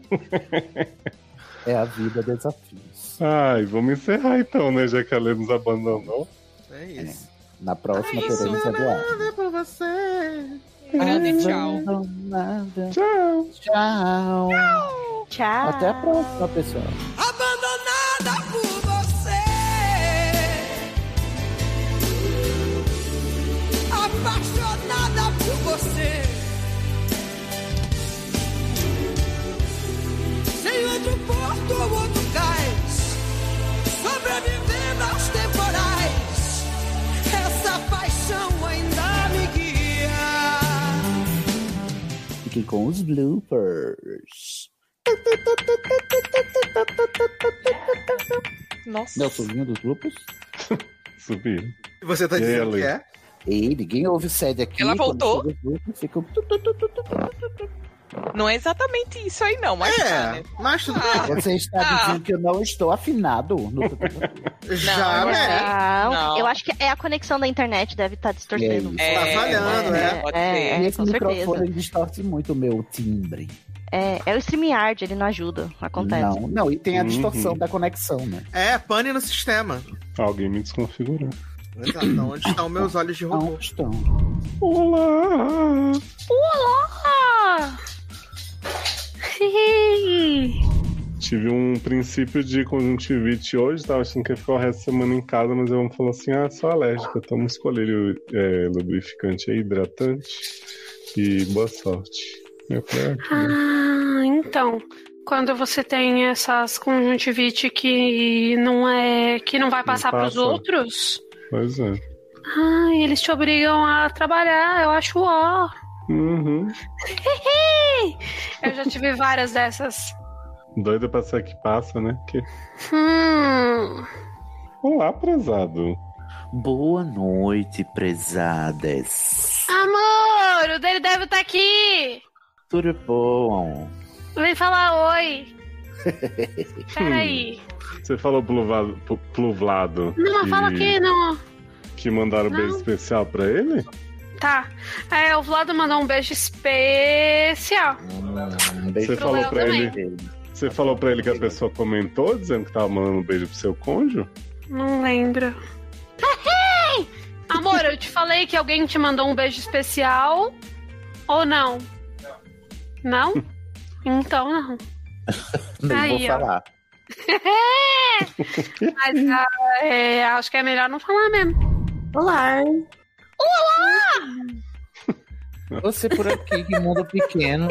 S2: É a vida desafios.
S1: Ai, vamos encerrar então, né? Já que a Lê nos abandonou.
S8: É isso.
S2: Na próxima
S4: É isso.
S2: teremos Eduardo.
S8: Nada por você.
S4: Grande tchau.
S2: Abandonada.
S1: Tchau.
S2: Tchau.
S3: Tchau.
S2: Até a próxima, pessoal.
S12: Abandonada por você. Apaixonada por você. Sem outro porto,
S2: Fiquem com os bloopers.
S4: Nossa.
S2: Não, subindo dos grupos?
S1: Subiram.
S8: E você tá dizendo
S1: ele?
S8: que é?
S2: Ei, ninguém ouve o sede aqui.
S4: Ela voltou?
S2: grupos, fica-
S4: Não é exatamente isso aí, não, mas. tá,
S8: É,
S4: né?
S8: mas tudo
S4: Ah.
S8: bem.
S2: Você está
S4: Ah.
S2: dizendo que eu não estou afinado. No...
S8: Já,
S4: Não,
S8: né?
S3: Não,
S4: Não.
S3: eu acho que é a conexão da internet deve estar distorcendo.
S2: É
S8: Tá falhando,
S3: é,
S8: é.
S4: Pode
S3: é, é,
S2: E esse
S3: com
S2: microfone distorce muito o meu timbre.
S3: É, é o StreamYard, ele não ajuda. Acontece.
S2: Não, não, e tem a
S1: Uhum.
S2: distorção da conexão, né?
S8: É, pane no sistema.
S1: Alguém me desconfigurou.
S8: Exato. Então, onde estão meus olhos de robô?
S2: Não estão.
S1: Olá!
S5: Olá!
S1: Tive um princípio de conjuntivite hoje, tava achando que ia ficar o resto da semana em casa, mas eu falou assim: ah, sou alérgica, então vamos escolher o é, lubrificante aí, hidratante e boa sorte. Eu falei, ah,
S5: Ah, então. Quando você tem essas conjuntivite que não é. que não vai passar pros
S1: passa.
S5: outros.
S1: pois é.
S5: Ah, eles te obrigam a trabalhar, eu acho ó.
S1: Uhum.
S5: Eu já tive várias dessas.
S1: Doida pra ser que passa, né? Que...
S5: Hum.
S1: Olá, prezado.
S2: Boa noite, prezadas.
S5: Amor, o dele deve estar aqui.
S2: Tudo bom?
S5: Vem falar oi. Peraí.
S1: Você falou pro Vlado, pro- pro Vlado
S5: Não,
S1: que,
S5: fala aqui, não.
S1: que mandaram um beijo especial pra ele?
S5: Tá. É, o Vlado mandou um beijo especial.
S2: Um beijo
S1: Você falou
S5: Léo
S1: pra
S5: também.
S1: ele. Você falou pra ele que a pessoa comentou dizendo que tava mandando um beijo pro seu cônjuge?
S5: Não lembro. Amor, eu te falei que alguém te mandou um beijo especial ou não? Não? Então não.
S2: Nem
S5: Aí,
S2: vou
S5: ó.
S2: falar.
S5: Mas ah, é, acho que é melhor não falar mesmo.
S13: Olá!
S2: Você por aqui, que mundo pequeno.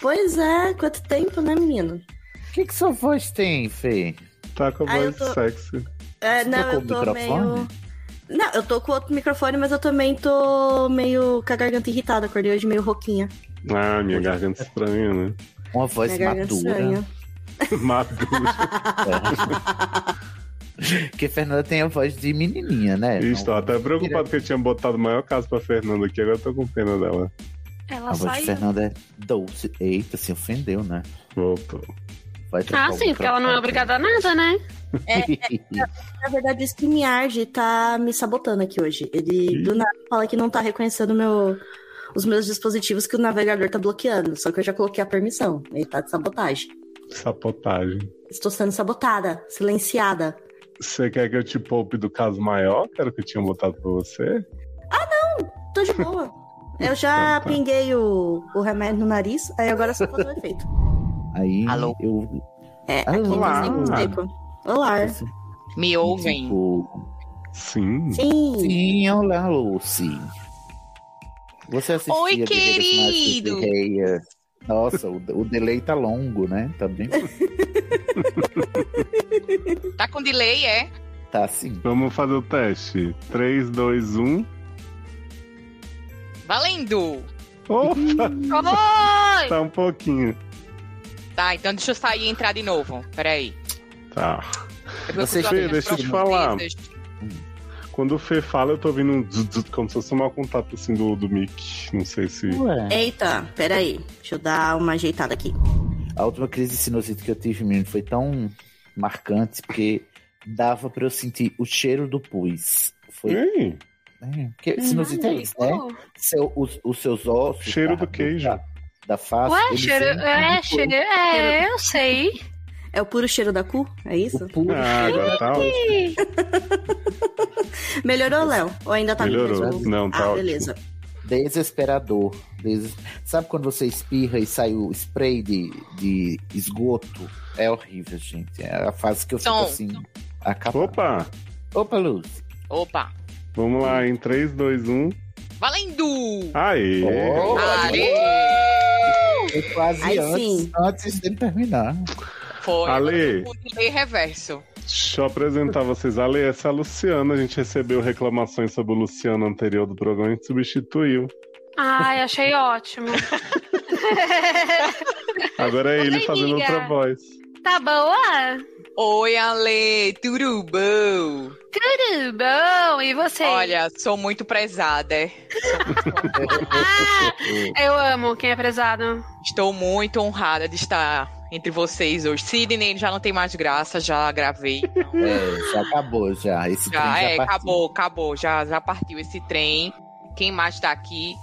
S13: Pois é, quanto tempo, né, menino?
S2: O que, que sua voz tem, Fê?
S1: Tá com a
S13: Ah,
S1: voz
S13: tô-
S1: sexy.
S13: É,
S2: Você
S13: não, eu tô
S2: microfone?
S13: meio. Não, eu tô com outro microfone, mas eu também tô meio com a garganta irritada. Acordei hoje meio rouquinha.
S1: Ah, minha garganta estranha, né?
S2: Uma voz
S13: Minha garganta
S2: madura.
S13: estranha.
S1: Madura.
S2: Porque Fernanda tem a voz de menininha, né?
S1: Estou até preocupado que eu tinha botado o maior caso pra Fernanda aqui, agora eu tô com pena dela.
S5: Ela
S2: A voz de
S5: saiu.
S2: Fernanda é doce. Eita, se ofendeu, né?
S1: Voltou.
S2: Vai trocar
S5: Ah, sim, porque ela não é obrigada a nada, né?
S13: Na verdade, o StreamYard tá me sabotando aqui hoje. Ele do nada fala que não tá reconhecendo meu, os meus dispositivos que o navegador tá bloqueando. Só que eu já coloquei a permissão. Ele tá de sabotagem.
S1: Sabotagem.
S13: Estou sendo sabotada, silenciada.
S1: Você quer que eu te poupe do caso maior, que era o que eu tinha botado pra você?
S13: Tô de boa. Eu já pinguei o, o remédio no nariz, aí agora só faz o efeito.
S2: Aí
S4: Alô?
S2: eu.
S13: É, aqui
S2: Olá.
S13: não tem seco. Olá.
S4: Me ouvem.
S2: Tipo,
S1: Sim.
S13: Sim.
S2: Sim, olá, Lucy. Você assistia
S4: Oi, querido.
S2: Nossa, o, o delay tá longo, né? Tá bem.
S4: Tá com delay, é?
S2: Tá assim.
S1: Vamos fazer o teste. 3, 2, 1.
S4: Valendo!
S1: Opa!
S5: Oi!
S1: Tá um pouquinho.
S4: Tá, então deixa eu sair e entrar de novo. Peraí.
S1: Tá.
S4: Eu
S2: Você
S1: Fê, deixa eu te falar.
S4: coisas.
S1: Quando o Fê fala, eu tô ouvindo um zzz, zzz, como se fosse um mau contato assim do, do mic. Não sei se.
S2: Ué.
S13: Eita, peraí. Deixa eu dar uma ajeitada aqui.
S2: A última crise de sinusite que eu tive, menino, foi tão marcante porque dava pra eu sentir o cheiro do pus. Foi.
S1: Ei,
S2: É, porque sinusite é isso, né? Seu, os, os seus ossos.
S1: cheiro
S2: da-
S1: do queijo.
S2: Da, da face.
S5: Ué, cheiro. É, cheiro. É, eu sei.
S13: É o puro cheiro da cu? É isso?
S2: O puro
S1: Ah,
S2: cheiro
S1: agora
S2: da
S1: tá.
S13: Melhorou, Léo? Ou ainda tá no
S1: Melhorou.
S13: mesmo?
S1: Não, tá
S13: Ah,
S1: ótimo.
S13: beleza.
S2: Desesperador. Des- Sabe quando você espirra e sai o spray de, de esgoto? É horrível, gente. É a fase que eu fico
S4: Tom.
S2: assim. Acabado.
S1: Opa!
S2: Opa, Luz.
S4: Opa!
S1: Vamos lá, em 3, 2, 1.
S4: Valendo!
S1: Aê!
S2: Oh,
S4: Aê!
S2: Foi quase
S13: Aí
S2: antes,
S13: sim.
S2: antes dele terminar.
S4: Foi.
S1: Ale.
S4: delay reverso.
S1: Deixa eu apresentar vocês. Ale, essa é a Luciana. A gente recebeu reclamações sobre o Luciano anterior do programa e a gente substituiu.
S5: Ai, achei ótimo.
S1: Agora é ele
S5: Oi,
S1: fazendo
S5: amiga.
S1: outra voz.
S5: Tá boa?
S4: Oi, Ale, tudo bom?
S5: Tudo bom? E você?
S4: Olha, sou muito prezada. é.
S5: Eu amo quem é prezado.
S4: Estou muito honrada de estar entre vocês hoje. Sidney já não tem mais graça, já gravei.
S2: É, já acabou, já. Esse trem
S4: Já,
S2: já
S4: é,
S2: partiu.
S4: acabou, acabou. Já, já partiu esse trem. Quem mais tá aqui?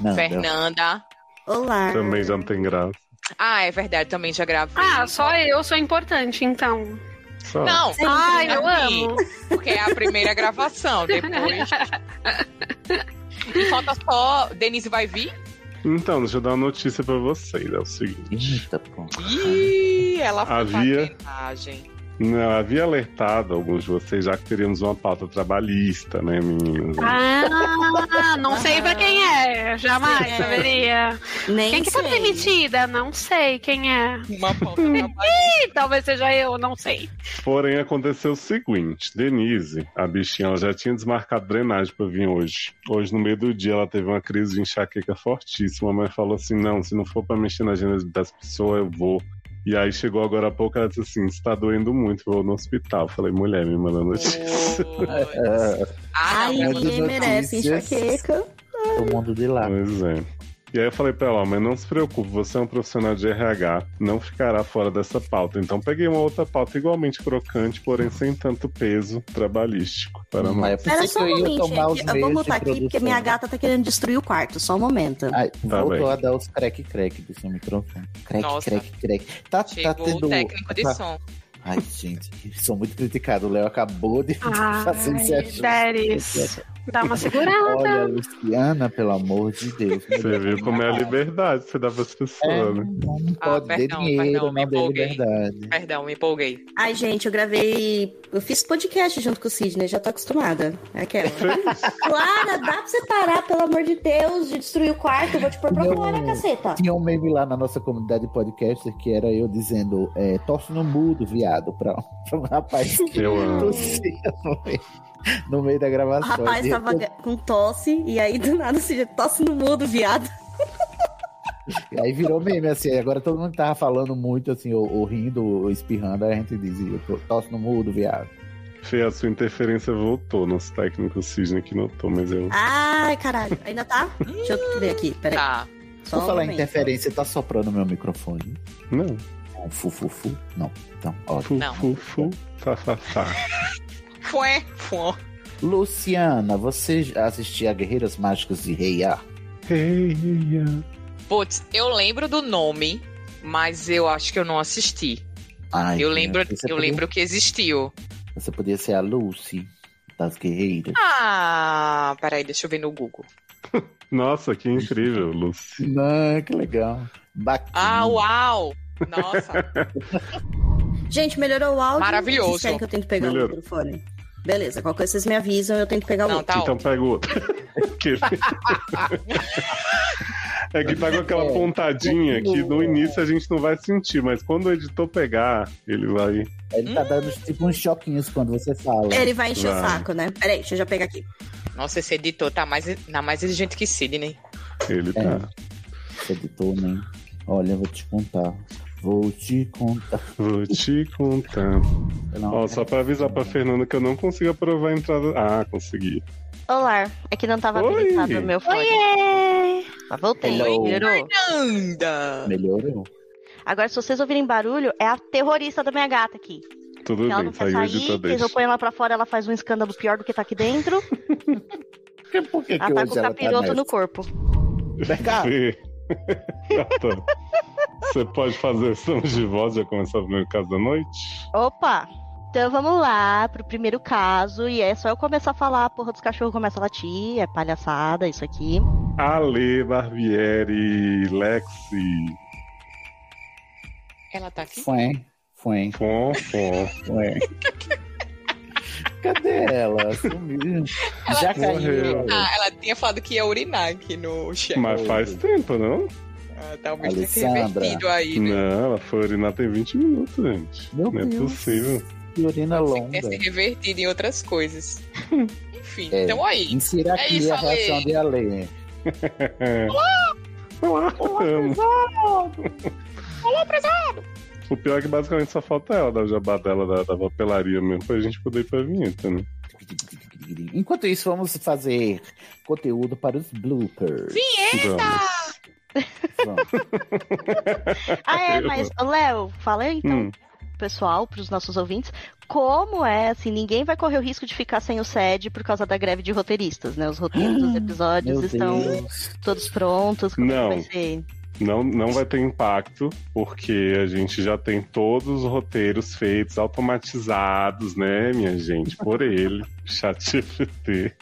S2: Não,
S4: Fernanda.
S13: Olá.
S1: Também já não tem graça.
S4: Ah, é verdade, também já gravei.
S5: Ah, só eu sou importante, então.
S1: Só.
S4: Não,
S5: Ai, eu
S4: assim,
S5: amo.
S4: Porque é a primeira gravação. Depois. E falta só. Denise vai vir?
S1: Então, deixa eu dar uma notícia pra vocês. É o seguinte.
S2: Eita, pô.
S4: Ih, ela foi
S1: Havia-
S4: sacanagem.
S1: Não, havia alertado alguns de vocês já que teríamos uma pauta trabalhista, né, meninas?
S5: Ah, não sei pra quem é. Jamais
S13: É.
S5: saberia.
S13: Nem
S5: Quem que tá
S13: sei.
S5: demitida? Não sei quem é.
S4: Uma pauta
S5: Ih, talvez seja eu, não sei.
S1: Porém, aconteceu o seguinte: Denise, a bichinha, ela já tinha desmarcado drenagem pra vir hoje. Hoje, no meio do dia, ela teve uma crise de enxaqueca fortíssima, mas falou assim: não, se não for pra mexer na agenda das pessoas, eu vou. E aí chegou agora há pouco, ela disse assim: está doendo muito, vou no hospital. Falei, mulher, me manda notícia.
S4: Ah,
S13: Ai,
S4: não,
S2: Muitas
S13: ninguém merece enxaqueca.
S2: O mundo de lá.
S1: Pois é. E aí eu falei pra ela, ó, mas não se preocupe, você é um profissional de RH, não ficará fora dessa pauta. Então peguei uma outra pauta igualmente crocante, porém sem tanto peso trabalhístico para
S2: Mas
S1: nós.
S2: que
S13: só um momento,
S2: tomar os
S13: gente. Eu vou mutar aqui porque minha gata tá querendo destruir o quarto. Só um momento.
S2: Ai,
S1: Tá
S2: voltou
S1: bem.
S2: a dar os crack-crack do seu microfone. Crack,
S4: Nossa.
S2: crack, crack. Tá, tá
S4: Chegou
S2: tendo...
S4: o técnico de
S2: tá-
S4: som.
S2: Ai, gente, sou muito criticado. O Léo acabou de fazer
S5: Ai. Deris. Dá uma segurada.
S2: Olha, Luciana, pelo amor de Deus.
S1: Você viu como é a liberdade que você dá pras pessoas,
S2: É,
S1: né?
S2: não, não
S4: Ah,
S2: pode
S4: perdão,
S2: ter dinheiro,
S4: perdão, me empolguei.
S2: liberdade.
S4: Perdão, me empolguei.
S13: Ai, gente, eu gravei. Eu fiz podcast junto com o Sidney, já tô acostumada. É aquela. Clara, dá pra você parar, pelo amor de Deus, de destruir o quarto? Eu vou te pôr pra fora, caceta.
S2: Tinha um meme lá na nossa comunidade de podcaster que era eu dizendo, é, torce no mudo, viado, pra, pra um rapaz que
S1: Eu
S2: tossia no meio, no meio da
S13: O
S2: gravação.
S13: rapaz
S2: E eu-
S13: tava com tosse, e aí do nada se tosse no mudo, viado.
S2: Aí virou meme, assim, agora todo mundo tava falando muito, assim, ou, ou rindo, ou espirrando, aí a gente dizia, tosse no mudo, viado.
S1: Fê, a sua interferência voltou. Nosso técnico Cisne que notou, mas eu.
S13: Ai, caralho. Ainda tá? Deixa eu ver aqui, peraí.
S4: Tá.
S13: Só um
S2: falar
S13: momento.
S2: interferência, tá soprando o meu microfone?
S1: Não.
S2: Um fu, fu, fu? Não. Então,
S1: Fu,
S2: ótimo.
S4: Não.
S1: fu, fu, fa, fa, fa.
S4: Fué, fué.
S2: Luciana, você assistia Guerreiras Mágicas de Rei A?
S1: Hey, yeah.
S4: Putz, eu lembro do nome, mas eu acho que eu não assisti.
S2: Ai,
S4: eu lembro, eu
S2: podia-
S4: lembro que existiu.
S2: Você podia ser a Lucy das Guerreiras.
S4: Ah, peraí, deixa eu ver no Google.
S1: Nossa, que incrível, Lucy.
S2: Não, que legal. Bacana.
S4: Ah, uau! Nossa,
S13: Gente, melhorou o áudio?
S4: Maravilhoso.
S13: Vocês que eu tente pegar
S1: Melhorou.
S13: o microfone? Beleza, qualquer coisa vocês me avisam, eu tento pegar o
S4: não,
S13: outro.
S4: tá
S1: então
S4: ótimo.
S1: pega o outro. Que- é que tá com aquela
S2: É,
S1: pontadinha que no
S2: continua.
S1: início a gente não vai sentir, mas quando o editor pegar, ele vai.
S2: Ele tá dando tipo uns choquinhos quando você fala.
S13: Ele vai encher o
S1: Vai.
S13: saco, né? Peraí, deixa eu já pegar aqui.
S4: Nossa, esse editor tá mais, tá mais exigente que Sidney.
S1: Ele
S2: É.
S1: tá.
S2: Esse editor, né? Olha, eu vou te contar. Vou te contar.
S1: Vou te contar.
S2: Não,
S1: Ó, só pra avisar pra Fernanda que eu não consigo aprovar a entrada. Ah, consegui.
S3: Olá, é que não tava
S1: Oi.
S3: habilitado o meu fone.
S5: Oiê!
S3: Mas voltei,
S2: Hello.
S3: melhorou.
S4: Anda!
S2: melhorou.
S3: Agora, se vocês ouvirem barulho, é a terrorista da minha gata aqui.
S1: Tudo
S3: ela
S1: bem,
S3: não quer
S1: saiu
S3: sair,
S1: editor
S3: que
S1: deixa.
S3: eu ponho ela pra fora, ela faz um escândalo pior do que tá aqui dentro.
S2: Por que, que
S3: ela tá com o
S2: ela
S3: capiroto
S2: tá
S3: no corpo.
S2: Vem cá.
S1: Gata, Você pode fazer sons de voz e já começar o primeiro caso da noite?
S3: Opa! Então vamos lá pro primeiro caso. E é só eu começar a falar, a porra dos cachorros começa a latir, é palhaçada isso aqui.
S1: Ale, Barbieri, Lexi.
S4: Ela tá aqui?
S2: Foi, foi,
S1: fom.
S2: foi. Cadê ela? Sumiu. Já caiu.
S4: Ah, ela tinha falado que ia urinar aqui no chat.
S1: Mas faz tempo, não?
S4: Ah, talvez tenha se revertido aí, né?
S1: Não, ela foi urinar tem 20 minutos, gente.
S2: Meu
S1: não é
S2: Deus.
S1: possível.
S2: Que urina longa.
S4: Tenha se revertido em outras coisas. Enfim,
S2: É,
S4: então aí.
S2: Insira
S4: É
S2: aqui
S4: isso,
S2: a reação
S4: Ale.
S2: de Ale.
S1: Olá! Olá, amo.
S4: Olá, prezado!
S1: O pior é que basicamente só falta ela, da jabá dela, da, da papelaria mesmo, pra gente poder ir pra vinheta, né?
S2: Enquanto isso, vamos fazer conteúdo para os bloopers.
S3: Ah, é, mas, Léo, fala aí, então,
S2: Hum.
S3: pessoal, pros nossos ouvintes, como é, assim, ninguém vai correr o risco de ficar sem o SED por causa da greve de roteiristas, né? Os roteiros dos episódios
S1: Meu
S3: estão
S1: Deus.
S3: todos prontos, como é que
S1: Não.
S3: vai ser?
S1: Não, não vai ter impacto, porque a gente já tem todos os roteiros feitos, automatizados, né, minha gente? Por ele, ChatGPT.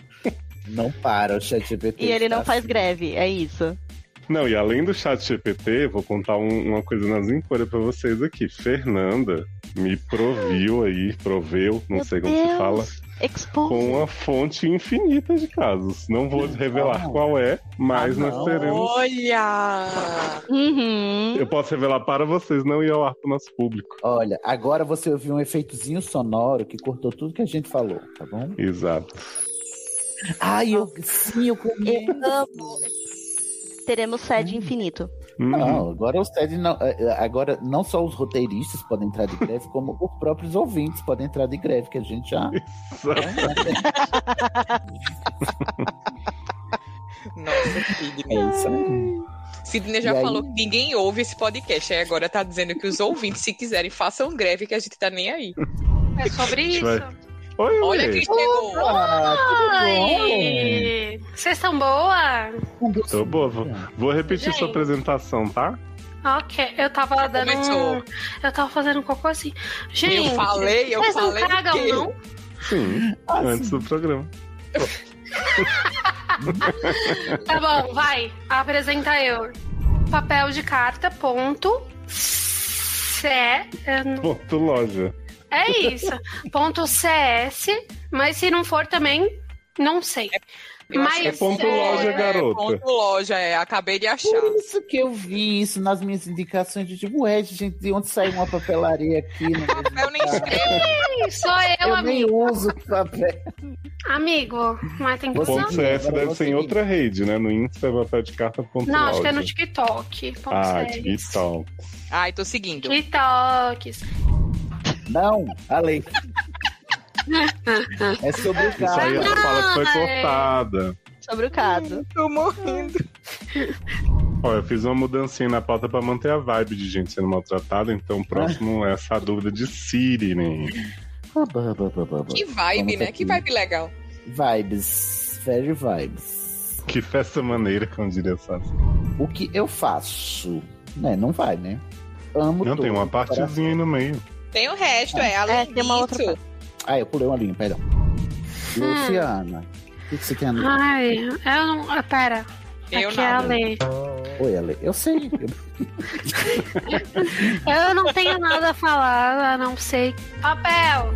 S2: Não para, o ChatGPT.
S3: E ele não faz greve, é isso.
S1: Não, e além do ChatGPT, vou contar um- uma coisa nas íncoras pra vocês aqui. Fernanda me proviu aí, proveu, não sei como se fala,
S3: Expose.
S1: com uma fonte infinita de casos. Não vou revelar qual é, mas
S4: Ah,
S1: nós teremos.
S4: Olha!
S3: Uhum.
S1: Eu posso revelar para vocês, não ir ao ar pro nosso público.
S2: Olha, agora você ouviu um efeitozinho sonoro que cortou tudo que a gente falou, tá bom?
S1: Exato.
S2: Ai, eu sim, eu comi.
S3: Teremos SED infinito.
S2: Não, agora os TED não, eh, eh, agora não só os roteiristas podem entrar de greve, como os próprios ouvintes podem entrar de greve, que a gente já.
S4: Nossa, Sidney.
S2: É.
S4: Sidney já
S2: E aí?
S4: falou que ninguém ouve esse podcast, aí agora tá dizendo que os ouvintes, se quiserem, façam greve, que a gente tá nem aí.
S5: É sobre isso.
S1: Oi,
S4: Olha
S1: oi.
S4: quem chegou.
S5: Oi! Vocês estão boa?
S1: Tô boa. Vou, vou repetir sua apresentação, tá?
S5: Ok, eu tava dando
S4: começou.
S5: Eu tava fazendo um cocô assim. Gente,
S4: Eu falei, eu
S5: vocês
S4: falei
S5: não cagam, não?
S1: Sim, antes do programa.
S5: Tá bom, vai. Apresenta eu. Papel de carta, ponto. C. eu não-
S1: Ponto loja.
S5: É isso. Ponto CS. Mas se não for também, não sei.
S4: Eu acho
S5: Mas
S1: É ponto loja, garota.
S4: Ponto loja, é. Acabei de achar.
S2: Por isso que eu vi isso nas minhas indicações de tipo, ué, gente, de onde saiu uma papelaria aqui? No
S4: Eu nem
S5: Ih, Sou eu,
S2: Eu nem
S5: amigo.
S2: uso papel.
S5: Amigo, mas tem que
S1: O
S5: usar.
S1: ponto CS deve ser em
S2: seguir.
S1: outra rede, né? No Insta é papel de carta ponto
S5: Não,
S1: loja.
S5: acho que é no TikTok.
S1: Ah. TikTok.
S4: Ai, tô seguindo.
S5: TikToks.
S2: Não, além. É sobre o
S1: Isso aí ela fala que foi
S5: Ai.
S1: cortada.
S3: Sobre o caso.
S4: Tô morrendo.
S1: Ó, eu fiz uma mudancinha na pauta pra manter a vibe de gente sendo maltratada, então o próximo é essa dúvida de Siri, né?
S4: Que vibe, né? Que vibe legal.
S2: Vibes. Very vibes.
S1: Que festa maneira, como diria Sassi.
S2: O que eu faço? Né, não vai, né? Amo
S1: Não, tem uma partezinha aí no meio.
S4: Tem o resto, é. Além
S3: É, tem uma outra
S2: Ah, eu pulei uma linha, perdão. Luciana, o que, que você quer? Amiga?
S5: Ai, eu não. ah, Pera.
S4: Eu
S5: Aqui é a lei.
S2: Oi, Ale. Eu sei.
S5: Eu não tenho nada a falar, a não ser papel.